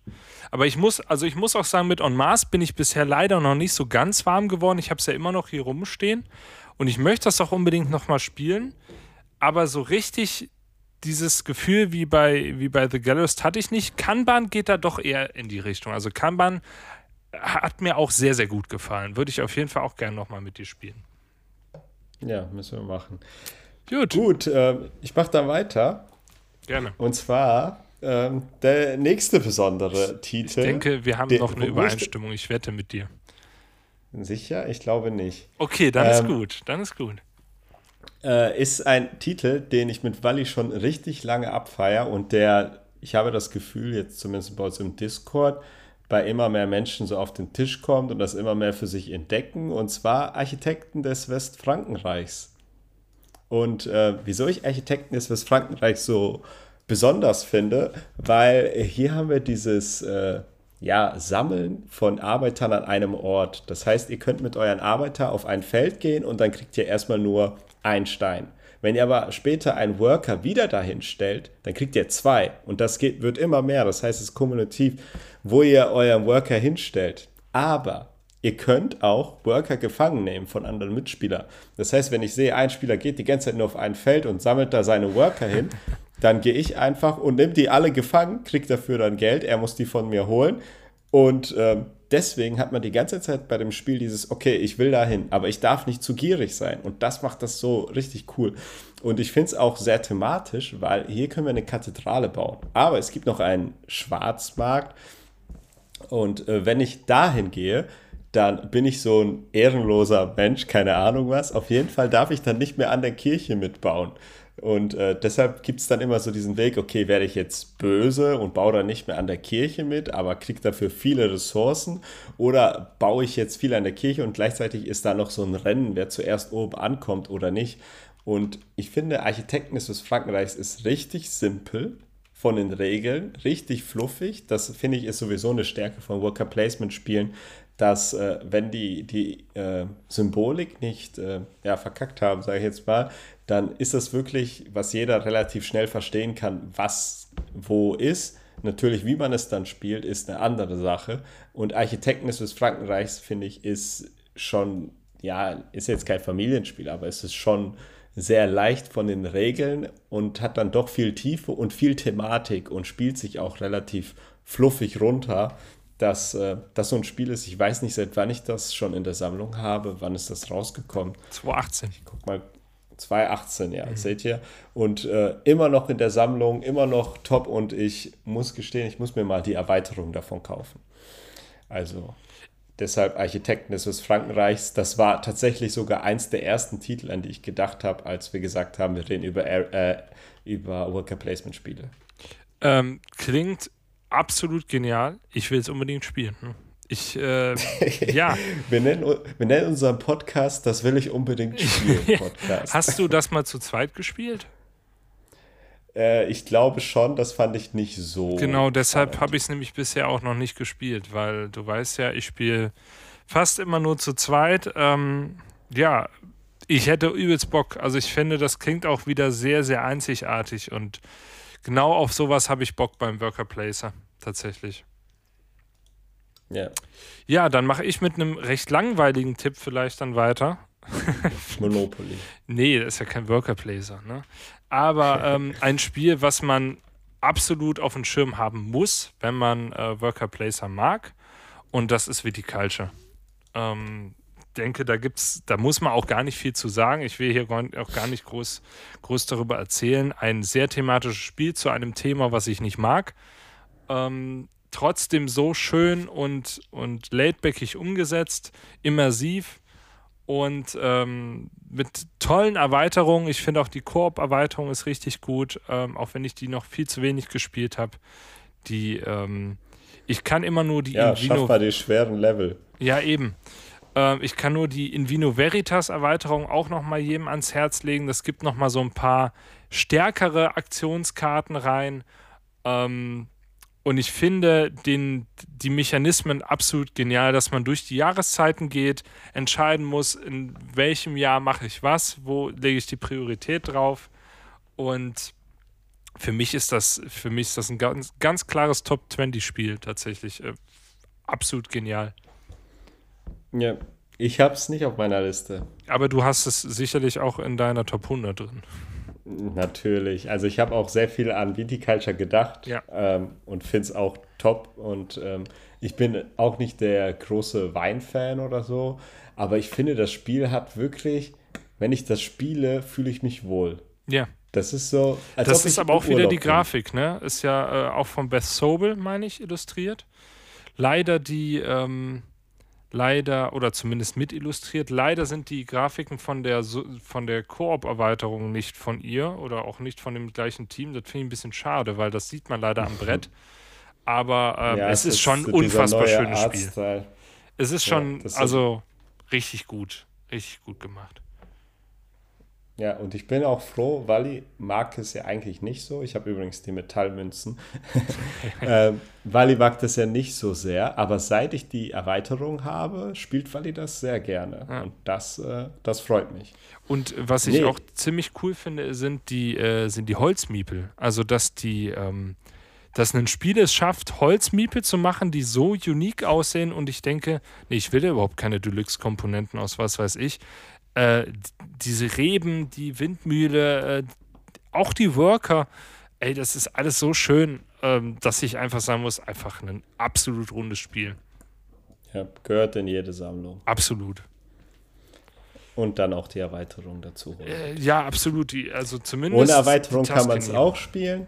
Aber ich muss, also ich muss auch sagen, mit On Mars bin ich bisher leider noch nicht so ganz warm geworden. Ich habe es ja immer noch hier rumstehen und ich möchte das auch unbedingt nochmal spielen. Aber so richtig dieses Gefühl wie bei, wie bei The Gallows hatte ich nicht. Kanban geht da doch eher in die Richtung. Also Kanban hat mir auch sehr, sehr gut gefallen. Würde ich auf jeden Fall auch gerne nochmal mit dir spielen. Ja, müssen wir machen. Gut. Gut, äh, ich mache da weiter. Gerne. Und zwar ähm, der nächste besondere Titel. Ich denke, wir haben noch eine Übereinstimmung. Ich wette mit dir. Sicher? Ich glaube nicht. Okay, dann ähm, ist gut. Dann ist gut äh, ist ein Titel, den ich mit Wally schon richtig lange abfeier und der, ich habe das Gefühl, jetzt zumindest bei uns im Discord, bei immer mehr Menschen so auf den Tisch kommt und das immer mehr für sich entdecken, und zwar Architekten des Westfrankenreichs. Und äh, wieso ich Architekten des Westfrankenreichs so besonders finde, weil hier haben wir dieses äh, ja, Sammeln von Arbeitern an einem Ort. Das heißt, ihr könnt mit euren Arbeiter auf ein Feld gehen und dann kriegt ihr erstmal nur ein Stein. Wenn ihr aber später einen Worker wieder dahin stellt, dann kriegt ihr zwei. Und das geht, wird immer mehr. Das heißt, es ist kumulativ, wo ihr euren Worker hinstellt. Aber ihr könnt auch Worker gefangen nehmen von anderen Mitspielern. Das heißt, wenn ich sehe, ein Spieler geht die ganze Zeit nur auf ein Feld und sammelt da seine Worker hin, dann gehe ich einfach und nehme die alle gefangen, kriege dafür dann Geld. Er muss die von mir holen. Und ähm, deswegen hat man die ganze Zeit bei dem Spiel dieses, okay, ich will dahin, aber ich darf nicht zu gierig sein. Und das macht das so richtig cool. Und ich finde es auch sehr thematisch, weil hier können wir eine Kathedrale bauen. Aber es gibt noch einen Schwarzmarkt. Und äh, wenn ich dahin gehe, dann bin ich so ein ehrenloser Mensch, keine Ahnung was. Auf jeden Fall darf ich dann nicht mehr an der Kirche mitbauen. Und äh, deshalb gibt es dann immer so diesen Weg, okay, werde ich jetzt böse und baue dann nicht mehr an der Kirche mit, aber kriege dafür viele Ressourcen oder baue ich jetzt viel an der Kirche und gleichzeitig ist da noch so ein Rennen, wer zuerst oben ankommt oder nicht. Und ich finde, Architekten des Frankenreichs ist richtig simpel von den Regeln, richtig fluffig. Das finde ich ist sowieso eine Stärke von Worker Placement Spielen, dass äh, wenn die, die äh, Symbolik nicht äh, ja, verkackt haben, sage ich jetzt mal, dann ist das wirklich, was jeder relativ schnell verstehen kann, was wo ist. Natürlich, wie man es dann spielt, ist eine andere Sache. Und Architekten des Frankenreichs, finde ich, ist schon, ja, ist jetzt kein Familienspiel, aber es ist schon sehr leicht von den Regeln und hat dann doch viel Tiefe und viel Thematik und spielt sich auch relativ fluffig runter dass äh, das so ein Spiel ist. Ich weiß nicht, seit wann ich das schon in der Sammlung habe. Wann ist das rausgekommen? 2018. Ich guck mal. 2018, ja, mhm. seht ihr. Und äh, immer noch in der Sammlung, immer noch top. Und ich muss gestehen, ich muss mir mal die Erweiterung davon kaufen. Also deshalb Architekten des Frankenreichs. Das war tatsächlich sogar eins der ersten Titel, an die ich gedacht habe, als wir gesagt haben, wir reden über, äh, über Worker Placement Spiele. Ähm, klingt absolut genial. Ich will es unbedingt spielen. Hm. Ich, äh, ja. wir, nennen, wir nennen unseren Podcast Das will ich unbedingt spielen Podcast. Hast du das mal zu zweit gespielt? Äh, ich glaube schon, das fand ich nicht so. Genau, deshalb habe ich es nämlich bisher auch noch nicht gespielt, weil du weißt ja, ich spiele fast immer nur zu zweit. Ähm, ja, ich hätte übelst Bock. Also ich finde, das klingt auch wieder sehr, sehr einzigartig und genau auf sowas habe ich Bock beim Worker Placer, tatsächlich. Ja. Ja, dann mache ich mit einem recht langweiligen Tipp vielleicht dann weiter. Monopoly. nee, das ist ja kein Worker Placer, ne? Aber ähm, ein Spiel, was man absolut auf dem Schirm haben muss, wenn man äh, Worker Placer mag. Und das ist Viticulture. Ähm, denke, da gibt's, da muss man auch gar nicht viel zu sagen. Ich will hier auch gar nicht groß, groß darüber erzählen. Ein sehr thematisches Spiel zu einem Thema, was ich nicht mag. Ähm, trotzdem so schön und, und laidbackig umgesetzt, immersiv und ähm, mit tollen Erweiterungen. Ich finde auch die Koop-Erweiterung ist richtig gut, ähm, auch wenn ich die noch viel zu wenig gespielt habe. Die, ähm, ich kann immer nur die ja, Invino. Schaff mal die schweren Level. Ja, eben. Ähm, ich kann nur die Invino Veritas Erweiterung auch noch mal jedem ans Herz legen. Das gibt noch mal so ein paar stärkere Aktionskarten rein. Ähm, und ich finde den, die Mechanismen absolut genial, dass man durch die Jahreszeiten geht, entscheiden muss, in welchem Jahr mache ich was, wo lege ich die Priorität drauf. Und für mich ist das, für mich ist das ein ganz, ganz klares Top-20-Spiel tatsächlich. Äh, absolut genial. Ja, ich habe es nicht auf meiner Liste. Aber du hast es sicherlich auch in deiner Top 100 drin. Natürlich. Also ich habe auch sehr viel an Viticulture gedacht ja. ähm, und finde es auch top. Und ähm, ich bin auch nicht der große Weinfan oder so, aber ich finde, das Spiel hat wirklich, wenn ich das spiele, fühle ich mich wohl. Ja. Das ist so. das ist aber auch wieder die Grafik, ne? Ist ja äh, auch von Beth Sobel, meine ich, illustriert. Leider die, ähm, leider, oder zumindest mit illustriert, leider sind die Grafiken von der, von der Koop-Erweiterung nicht von ihr oder auch nicht von dem gleichen Team. Das finde ich ein bisschen schade, weil das sieht man leider am Brett. Aber ähm, ja, es, ist, ist schon ein unfassbar schönes Spiel. Es ist schon, ja, also richtig gut, richtig gut gemacht. Ja, und ich bin auch froh, Wally mag es ja eigentlich nicht so. Ich habe übrigens die Metallmünzen. ähm, Wally mag das ja nicht so sehr, aber seit ich die Erweiterung habe, spielt Wally das sehr gerne. Ja. Und das, äh, das freut mich. Und was ich nee. auch ziemlich cool finde, sind die, äh, sind die Holzmiepel. Also, dass die. Ähm, dass ein Spiel es schafft, Holzmiepel zu machen, die so unique aussehen und ich denke, nee, ich will ja überhaupt keine Deluxe-Komponenten aus was weiß ich äh, diese Reben, die Windmühle, äh, auch die Worker, ey, das ist alles so schön, ähm, dass ich einfach sagen muss, einfach ein absolut rundes Spiel. Ja, gehört in jede Sammlung. Absolut. Und dann auch die Erweiterung dazu. Äh, ja, absolut. Die, also zumindest. Ohne Erweiterung kann man es auch spielen.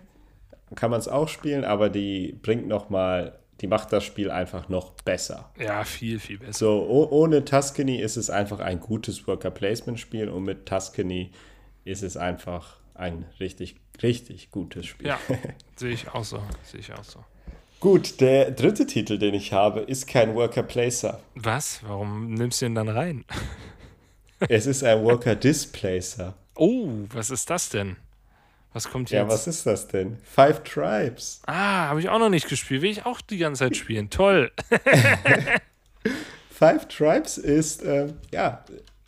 Kann man es auch spielen, aber die bringt noch mal die macht das Spiel einfach noch besser. Ja, viel, viel besser. So, ohne Tuscany ist es einfach ein gutes Worker-Placement-Spiel und mit Tuscany ist es einfach ein richtig, richtig gutes Spiel. Ja, sehe ich auch so. Sehe ich auch so. Gut, der dritte Titel, den ich habe, ist kein Worker Placer. Was? Warum nimmst du ihn dann rein? es ist ein Worker Displacer. Oh, was ist das denn? Was kommt jetzt? Ja, was ist das denn? Five Tribes. Ah, habe ich auch noch nicht gespielt. Will ich auch die ganze Zeit spielen. Toll. Five Tribes ist, äh, ja,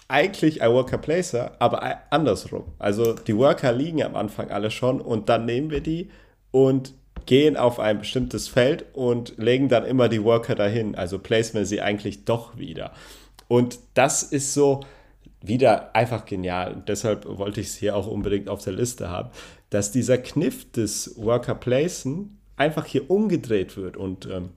eigentlich ein Worker Placer, aber andersrum. Also die Worker liegen am Anfang alle schon und dann nehmen wir die und gehen auf ein bestimmtes Feld und legen dann immer die Worker dahin. Also placen wir sie eigentlich doch wieder. Und das ist so, wieder einfach genial. Deshalb wollte ich es hier auch unbedingt auf der Liste haben, dass dieser Kniff des Worker Placen einfach hier umgedreht wird. Und ähm,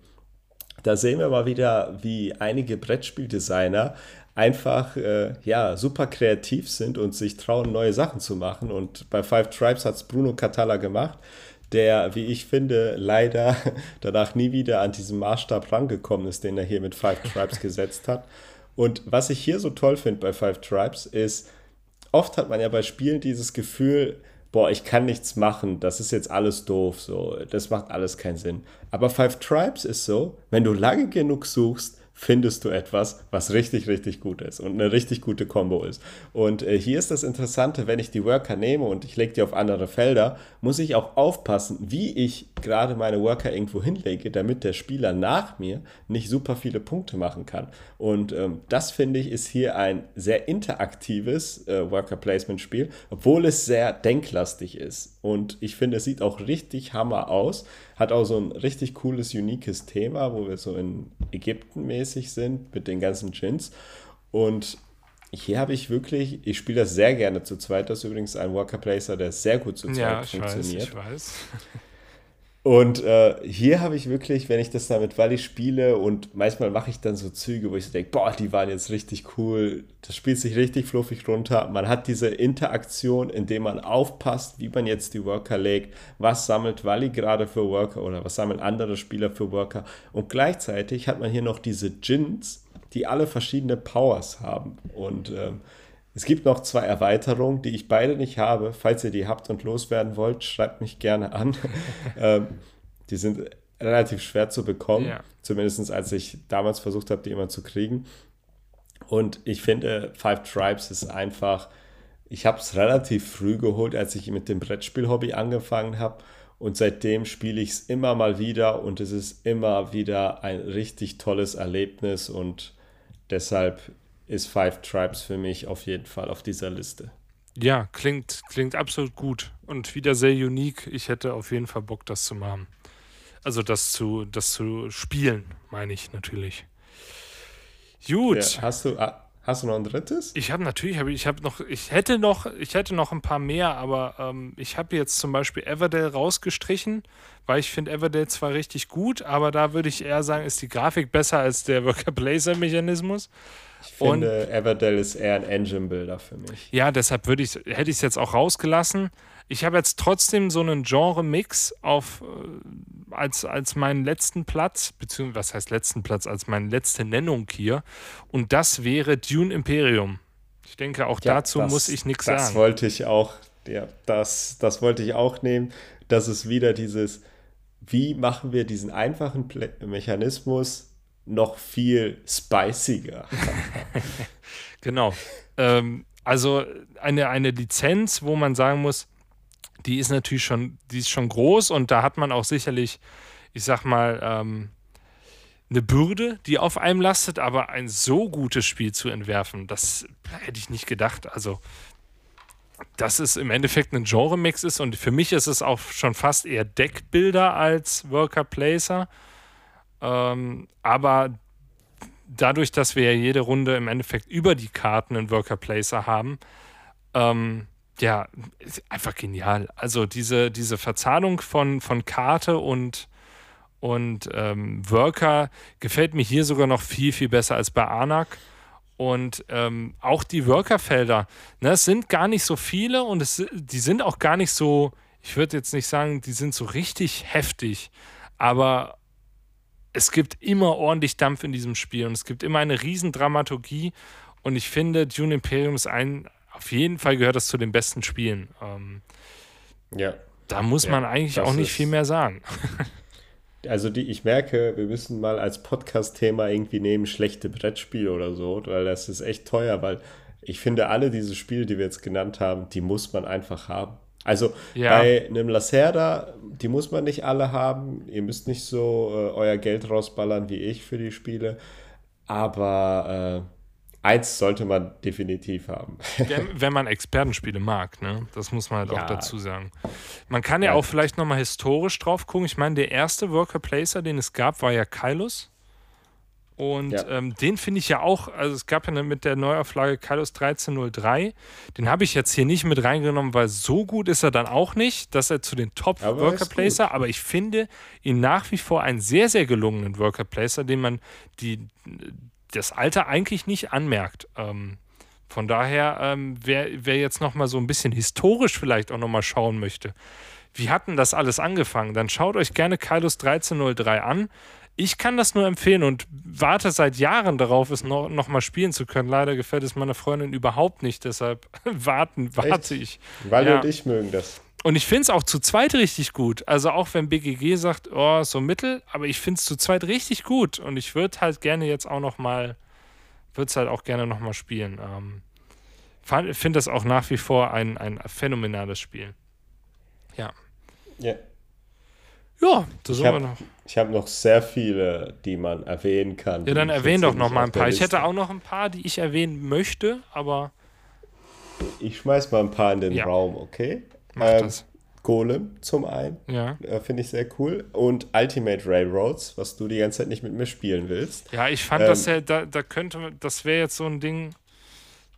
da sehen wir mal wieder, wie einige Brettspieldesigner einfach äh, ja, super kreativ sind und sich trauen, neue Sachen zu machen. Und bei Five Tribes hat es Bruno Catala gemacht, der, wie ich finde, leider danach nie wieder an diesen Maßstab rangekommen ist, den er hier mit Five Tribes gesetzt hat. Und was ich hier so toll finde bei Five Tribes ist, oft hat man ja bei Spielen dieses Gefühl, boah, ich kann nichts machen, das ist jetzt alles doof, so, das macht alles keinen Sinn. Aber Five Tribes ist so, wenn du lange genug suchst, findest du etwas, was richtig, richtig gut ist und eine richtig gute Combo ist. Und äh, hier ist das Interessante, wenn ich die Worker nehme und ich lege die auf andere Felder, muss ich auch aufpassen, wie ich gerade meine Worker irgendwo hinlege, damit der Spieler nach mir nicht super viele Punkte machen kann. Und ähm, das finde ich ist hier ein sehr interaktives äh, Worker Placement Spiel, obwohl es sehr denklastig ist. Und ich finde, es sieht auch richtig hammer aus. Hat auch so ein richtig cooles, uniques Thema, wo wir so in Ägypten mäßig sind mit den ganzen Gins. Und hier habe ich wirklich, ich spiele das sehr gerne zu zweit. Das ist übrigens ein Worker Placer, der sehr gut zu zweit ja, funktioniert. Weiß, ich weiß. Und äh, hier habe ich wirklich, wenn ich das damit Wally spiele und manchmal mache ich dann so Züge, wo ich so denke, boah, die waren jetzt richtig cool, das spielt sich richtig fluffig runter. Man hat diese Interaktion, indem man aufpasst, wie man jetzt die Worker legt, was sammelt Wally gerade für Worker oder was sammeln andere Spieler für Worker. Und gleichzeitig hat man hier noch diese Gins, die alle verschiedene Powers haben. Und ähm, es gibt noch zwei Erweiterungen, die ich beide nicht habe. Falls ihr die habt und loswerden wollt, schreibt mich gerne an. ähm, die sind relativ schwer zu bekommen, ja. zumindest als ich damals versucht habe, die immer zu kriegen. Und ich finde, Five Tribes ist einfach, ich habe es relativ früh geholt, als ich mit dem Brettspiel-Hobby angefangen habe. Und seitdem spiele ich es immer mal wieder und es ist immer wieder ein richtig tolles Erlebnis und deshalb ist Five Tribes für mich auf jeden Fall auf dieser Liste. Ja, klingt, klingt absolut gut und wieder sehr unique. Ich hätte auf jeden Fall Bock, das zu machen. Also das zu, das zu spielen, meine ich natürlich. Gut. Ja, hast du, ah, Hast du noch ein drittes? Ich habe natürlich, hab, ich habe noch, ich hätte noch, ich hätte noch ein paar mehr, aber ähm, ich habe jetzt zum Beispiel Everdale rausgestrichen, weil ich finde Everdale zwar richtig gut, aber da würde ich eher sagen, ist die Grafik besser als der Worker Blazer Mechanismus. Ich finde, Und, Everdale ist eher ein Engine-Builder für mich. Ja, deshalb würde ich, hätte ich es jetzt auch rausgelassen. Ich habe jetzt trotzdem so einen Genre-Mix auf äh, als, als meinen letzten Platz, beziehungsweise was heißt letzten Platz, als meine letzte Nennung hier. Und das wäre Dune Imperium. Ich denke, auch ja, dazu das, muss ich nichts sagen. Das wollte ich auch, ja, das, das wollte ich auch nehmen. Das ist wieder dieses, wie machen wir diesen einfachen Mechanismus noch viel spiciger? genau. Ähm, also eine, eine Lizenz, wo man sagen muss, die ist natürlich schon, die ist schon groß und da hat man auch sicherlich, ich sag mal, ähm, eine Bürde, die auf einem lastet, aber ein so gutes Spiel zu entwerfen, das hätte ich nicht gedacht. Also, dass es im Endeffekt ein Genre-Mix ist und für mich ist es auch schon fast eher Deckbilder als Worker Placer. Ähm, aber dadurch, dass wir ja jede Runde im Endeffekt über die Karten einen Worker Placer haben, ähm, ja, einfach genial. Also diese, diese Verzahnung von, von Karte und, und ähm, Worker gefällt mir hier sogar noch viel, viel besser als bei Anak. Und ähm, auch die Workerfelder, ne, es sind gar nicht so viele und es, die sind auch gar nicht so, ich würde jetzt nicht sagen, die sind so richtig heftig, aber es gibt immer ordentlich Dampf in diesem Spiel und es gibt immer eine riesen Dramaturgie und ich finde, Dune Imperium ist ein, auf jeden Fall gehört das zu den besten Spielen. Ähm, ja. Da muss ja, man eigentlich auch nicht viel mehr sagen. also die, ich merke, wir müssen mal als Podcast-Thema irgendwie nehmen, schlechte Brettspiele oder so, weil das ist echt teuer, weil ich finde, alle diese Spiele, die wir jetzt genannt haben, die muss man einfach haben. Also ja. bei einem Lacerda, die muss man nicht alle haben. Ihr müsst nicht so äh, euer Geld rausballern wie ich für die Spiele. Aber äh, Eins sollte man definitiv haben. Wenn man Expertenspiele mag, ne? Das muss man halt ja. auch dazu sagen. Man kann ja, ja. auch vielleicht nochmal historisch drauf gucken. Ich meine, der erste Worker Placer, den es gab, war ja Kylos. Und ja. ähm, den finde ich ja auch, also es gab ja mit der Neuauflage Kylos 1303, den habe ich jetzt hier nicht mit reingenommen, weil so gut ist er dann auch nicht, dass er zu den Top aber Worker Placer, aber ich finde ihn nach wie vor einen sehr, sehr gelungenen Worker Placer, den man die, das Alter eigentlich nicht anmerkt. Ähm, von daher, ähm, wer, wer jetzt noch mal so ein bisschen historisch vielleicht auch noch mal schauen möchte, wie hat denn das alles angefangen? Dann schaut euch gerne Kylos 1303 an. Ich kann das nur empfehlen und warte seit Jahren darauf, es noch, noch mal spielen zu können. Leider gefällt es meiner Freundin überhaupt nicht, deshalb warten, warte Echt? ich. Weil ja. und ich mögen das. Und ich finde es auch zu zweit richtig gut. Also auch wenn BGG sagt, oh, so mittel, aber ich finde es zu zweit richtig gut. Und ich würde halt gerne jetzt auch noch mal, würde es halt auch gerne noch mal spielen. Ähm, finde das auch nach wie vor ein, ein phänomenales Spiel. Ja. Ja. Ja, das ich habe noch. Ich habe noch sehr viele, die man erwähnen kann. Ja, dann erwähne doch noch mal ein paar. Ich hätte auch noch ein paar, die ich erwähnen möchte, aber. Ich schmeiß mal ein paar in den ja. Raum, okay? Mach ähm, das. Golem zum einen. Ja. Äh, Finde ich sehr cool. Und Ultimate Railroads, was du die ganze Zeit nicht mit mir spielen willst. Ja, ich fand ähm, das ja, da, da könnte, das wäre jetzt so ein Ding,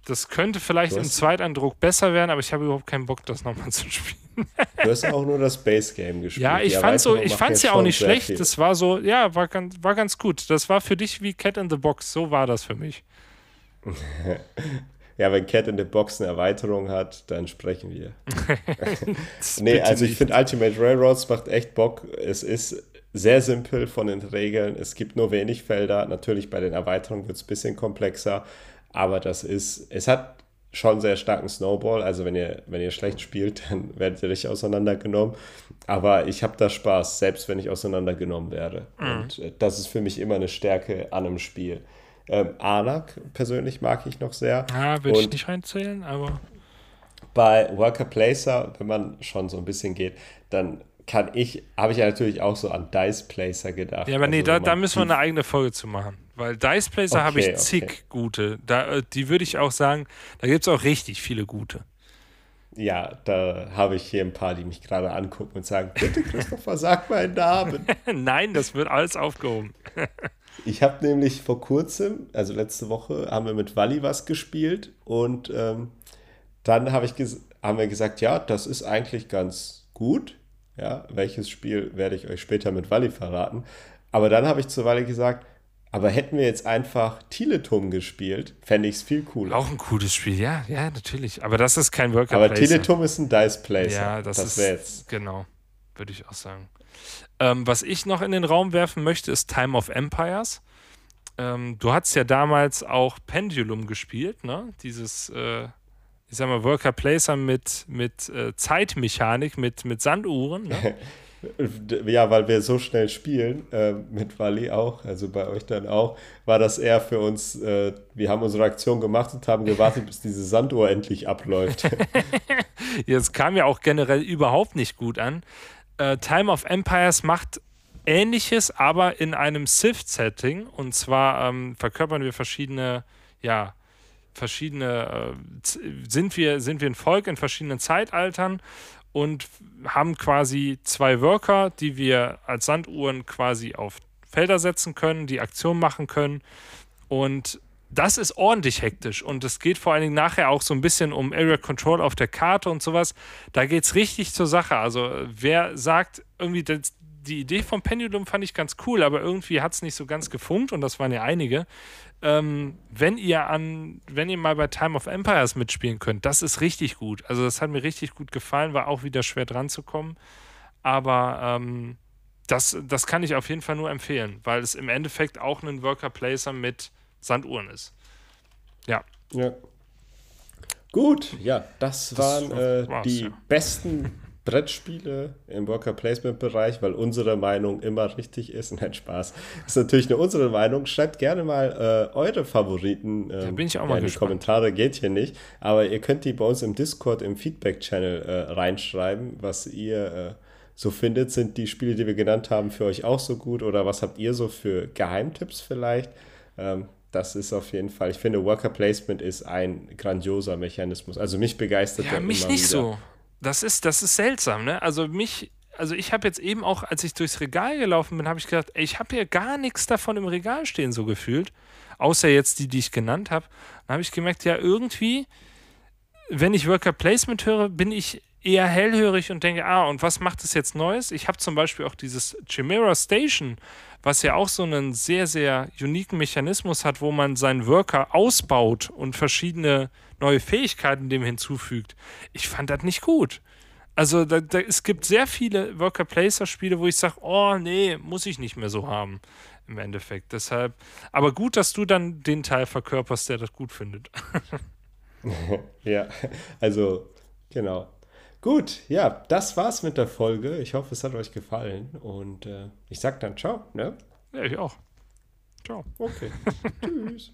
das könnte vielleicht im Zweiteindruck besser werden, aber ich habe überhaupt keinen Bock, das nochmal zu spielen. du hast auch nur das Base Game gespielt. Ja, ich fand so, ich ja auch nicht schlecht. Viel. Das war so, ja, war ganz, war ganz gut. Das war für dich wie Cat in the Box. So war das für mich. Ja, wenn Cat in the Box eine Erweiterung hat, dann sprechen wir. nee, also ich finde Ultimate Railroads macht echt Bock. Es ist sehr simpel von den Regeln. Es gibt nur wenig Felder. Natürlich bei den Erweiterungen wird es ein bisschen komplexer. Aber das ist, es hat schon sehr starken Snowball. Also wenn ihr, wenn ihr schlecht spielt, dann werdet ihr richtig auseinandergenommen. Aber ich habe da Spaß, selbst wenn ich auseinandergenommen werde. Mhm. Und äh, das ist für mich immer eine Stärke an einem Spiel. Ähm, Anak persönlich mag ich noch sehr. Ja, würde ich nicht reinzählen, aber. Bei Worker Placer, wenn man schon so ein bisschen geht, dann kann ich, habe ich ja natürlich auch so an Dice Placer gedacht. Ja, aber nee, also, da, da müssen wir eine eigene Folge zu machen. Weil Dice Placer okay, habe ich zig okay. gute. Da, äh, die würde ich auch sagen, da gibt es auch richtig viele gute. Ja, da habe ich hier ein paar, die mich gerade angucken und sagen: Bitte, Christopher, sag meinen Namen. Nein, das wird alles aufgehoben. ich habe nämlich vor kurzem, also letzte Woche, haben wir mit Wally was gespielt und ähm, dann hab ich haben wir gesagt: Ja, das ist eigentlich ganz gut. Ja, welches Spiel werde ich euch später mit Wally verraten. Aber dann habe ich zu Wally gesagt, aber hätten wir jetzt einfach Teletum gespielt, fände ich es viel cooler. Auch ein cooles Spiel, ja, ja, natürlich. Aber das ist kein Worker Aber Teletum ist ein Dice Placer. Ja, das, das ist jetzt. Genau, würde ich auch sagen. Ähm, was ich noch in den Raum werfen möchte, ist Time of Empires. Ähm, du hast ja damals auch Pendulum gespielt, ne? Dieses, äh, ich sag mal, Worker Placer mit, mit äh, Zeitmechanik, mit, mit Sanduhren. Ne? ja, weil wir so schnell spielen, äh, mit Wally auch, also bei euch dann auch, war das eher für uns, äh, wir haben unsere Aktion gemacht und haben gewartet, bis diese Sanduhr endlich abläuft. Jetzt kam ja auch generell überhaupt nicht gut an. Äh, Time of Empires macht ähnliches, aber in einem Sith-Setting. Und zwar ähm, verkörpern wir verschiedene, ja, verschiedene, äh, sind, wir, sind wir ein Volk in verschiedenen Zeitaltern und haben quasi zwei Worker, die wir als Sanduhren quasi auf Felder setzen können, die Aktion machen können. Und das ist ordentlich hektisch und es geht vor allen Dingen nachher auch so ein bisschen um Area Control auf der Karte und sowas. Da geht es richtig zur Sache. Also wer sagt irgendwie, das, die Idee vom Pendulum fand ich ganz cool, aber irgendwie hat es nicht so ganz gefunkt und das waren ja einige. Ähm, wenn ihr an, wenn ihr mal bei Time of Empires mitspielen könnt, das ist richtig gut. Also das hat mir richtig gut gefallen, war auch wieder schwer dran zu kommen. Aber ähm, das, das kann ich auf jeden Fall nur empfehlen, weil es im Endeffekt auch ein Worker Placer mit Sanduhren ist. Ja. Ja. Gut, ja, das, das waren äh, die ja. besten Brettspiele im Worker Placement Bereich, weil unsere Meinung immer richtig ist. Nein, Spaß. Das ist natürlich nur unsere Meinung. Schreibt gerne mal äh, eure Favoriten. Ähm, da bin ich auch mal ja, gespannt. Die Kommentare geht hier nicht, aber ihr könnt die bei uns im Discord im Feedback-Channel äh, reinschreiben, was ihr äh, so findet. Sind die Spiele, die wir genannt haben, für euch auch so gut oder was habt ihr so für Geheimtipps vielleicht? Ähm, das ist auf jeden Fall, ich finde, Worker Placement ist ein grandioser Mechanismus. Also mich begeistert ja, mich nicht wieder. so. Das ist, das ist seltsam, ne? Also mich, also ich habe jetzt eben auch, als ich durchs Regal gelaufen bin, habe ich gedacht, ey, ich habe hier gar nichts davon im Regal stehen, so gefühlt. Außer jetzt die, die ich genannt habe. Dann habe ich gemerkt, ja, irgendwie, wenn ich Worker Placement höre, bin ich eher hellhörig und denke, ah, und was macht es jetzt Neues? Ich habe zum Beispiel auch dieses Chimera Station, was ja auch so einen sehr, sehr uniken Mechanismus hat, wo man seinen Worker ausbaut und verschiedene neue Fähigkeiten dem hinzufügt. Ich fand das nicht gut. Also da, da, es gibt sehr viele Worker Placer Spiele, wo ich sage, oh nee, muss ich nicht mehr so haben im Endeffekt. Deshalb, aber gut, dass du dann den Teil verkörperst, der das gut findet. ja, also genau. Gut, ja, das war's mit der Folge. Ich hoffe, es hat euch gefallen und äh, ich sag dann ciao, ne? Ja, ich auch. Ciao. Okay. Tschüss.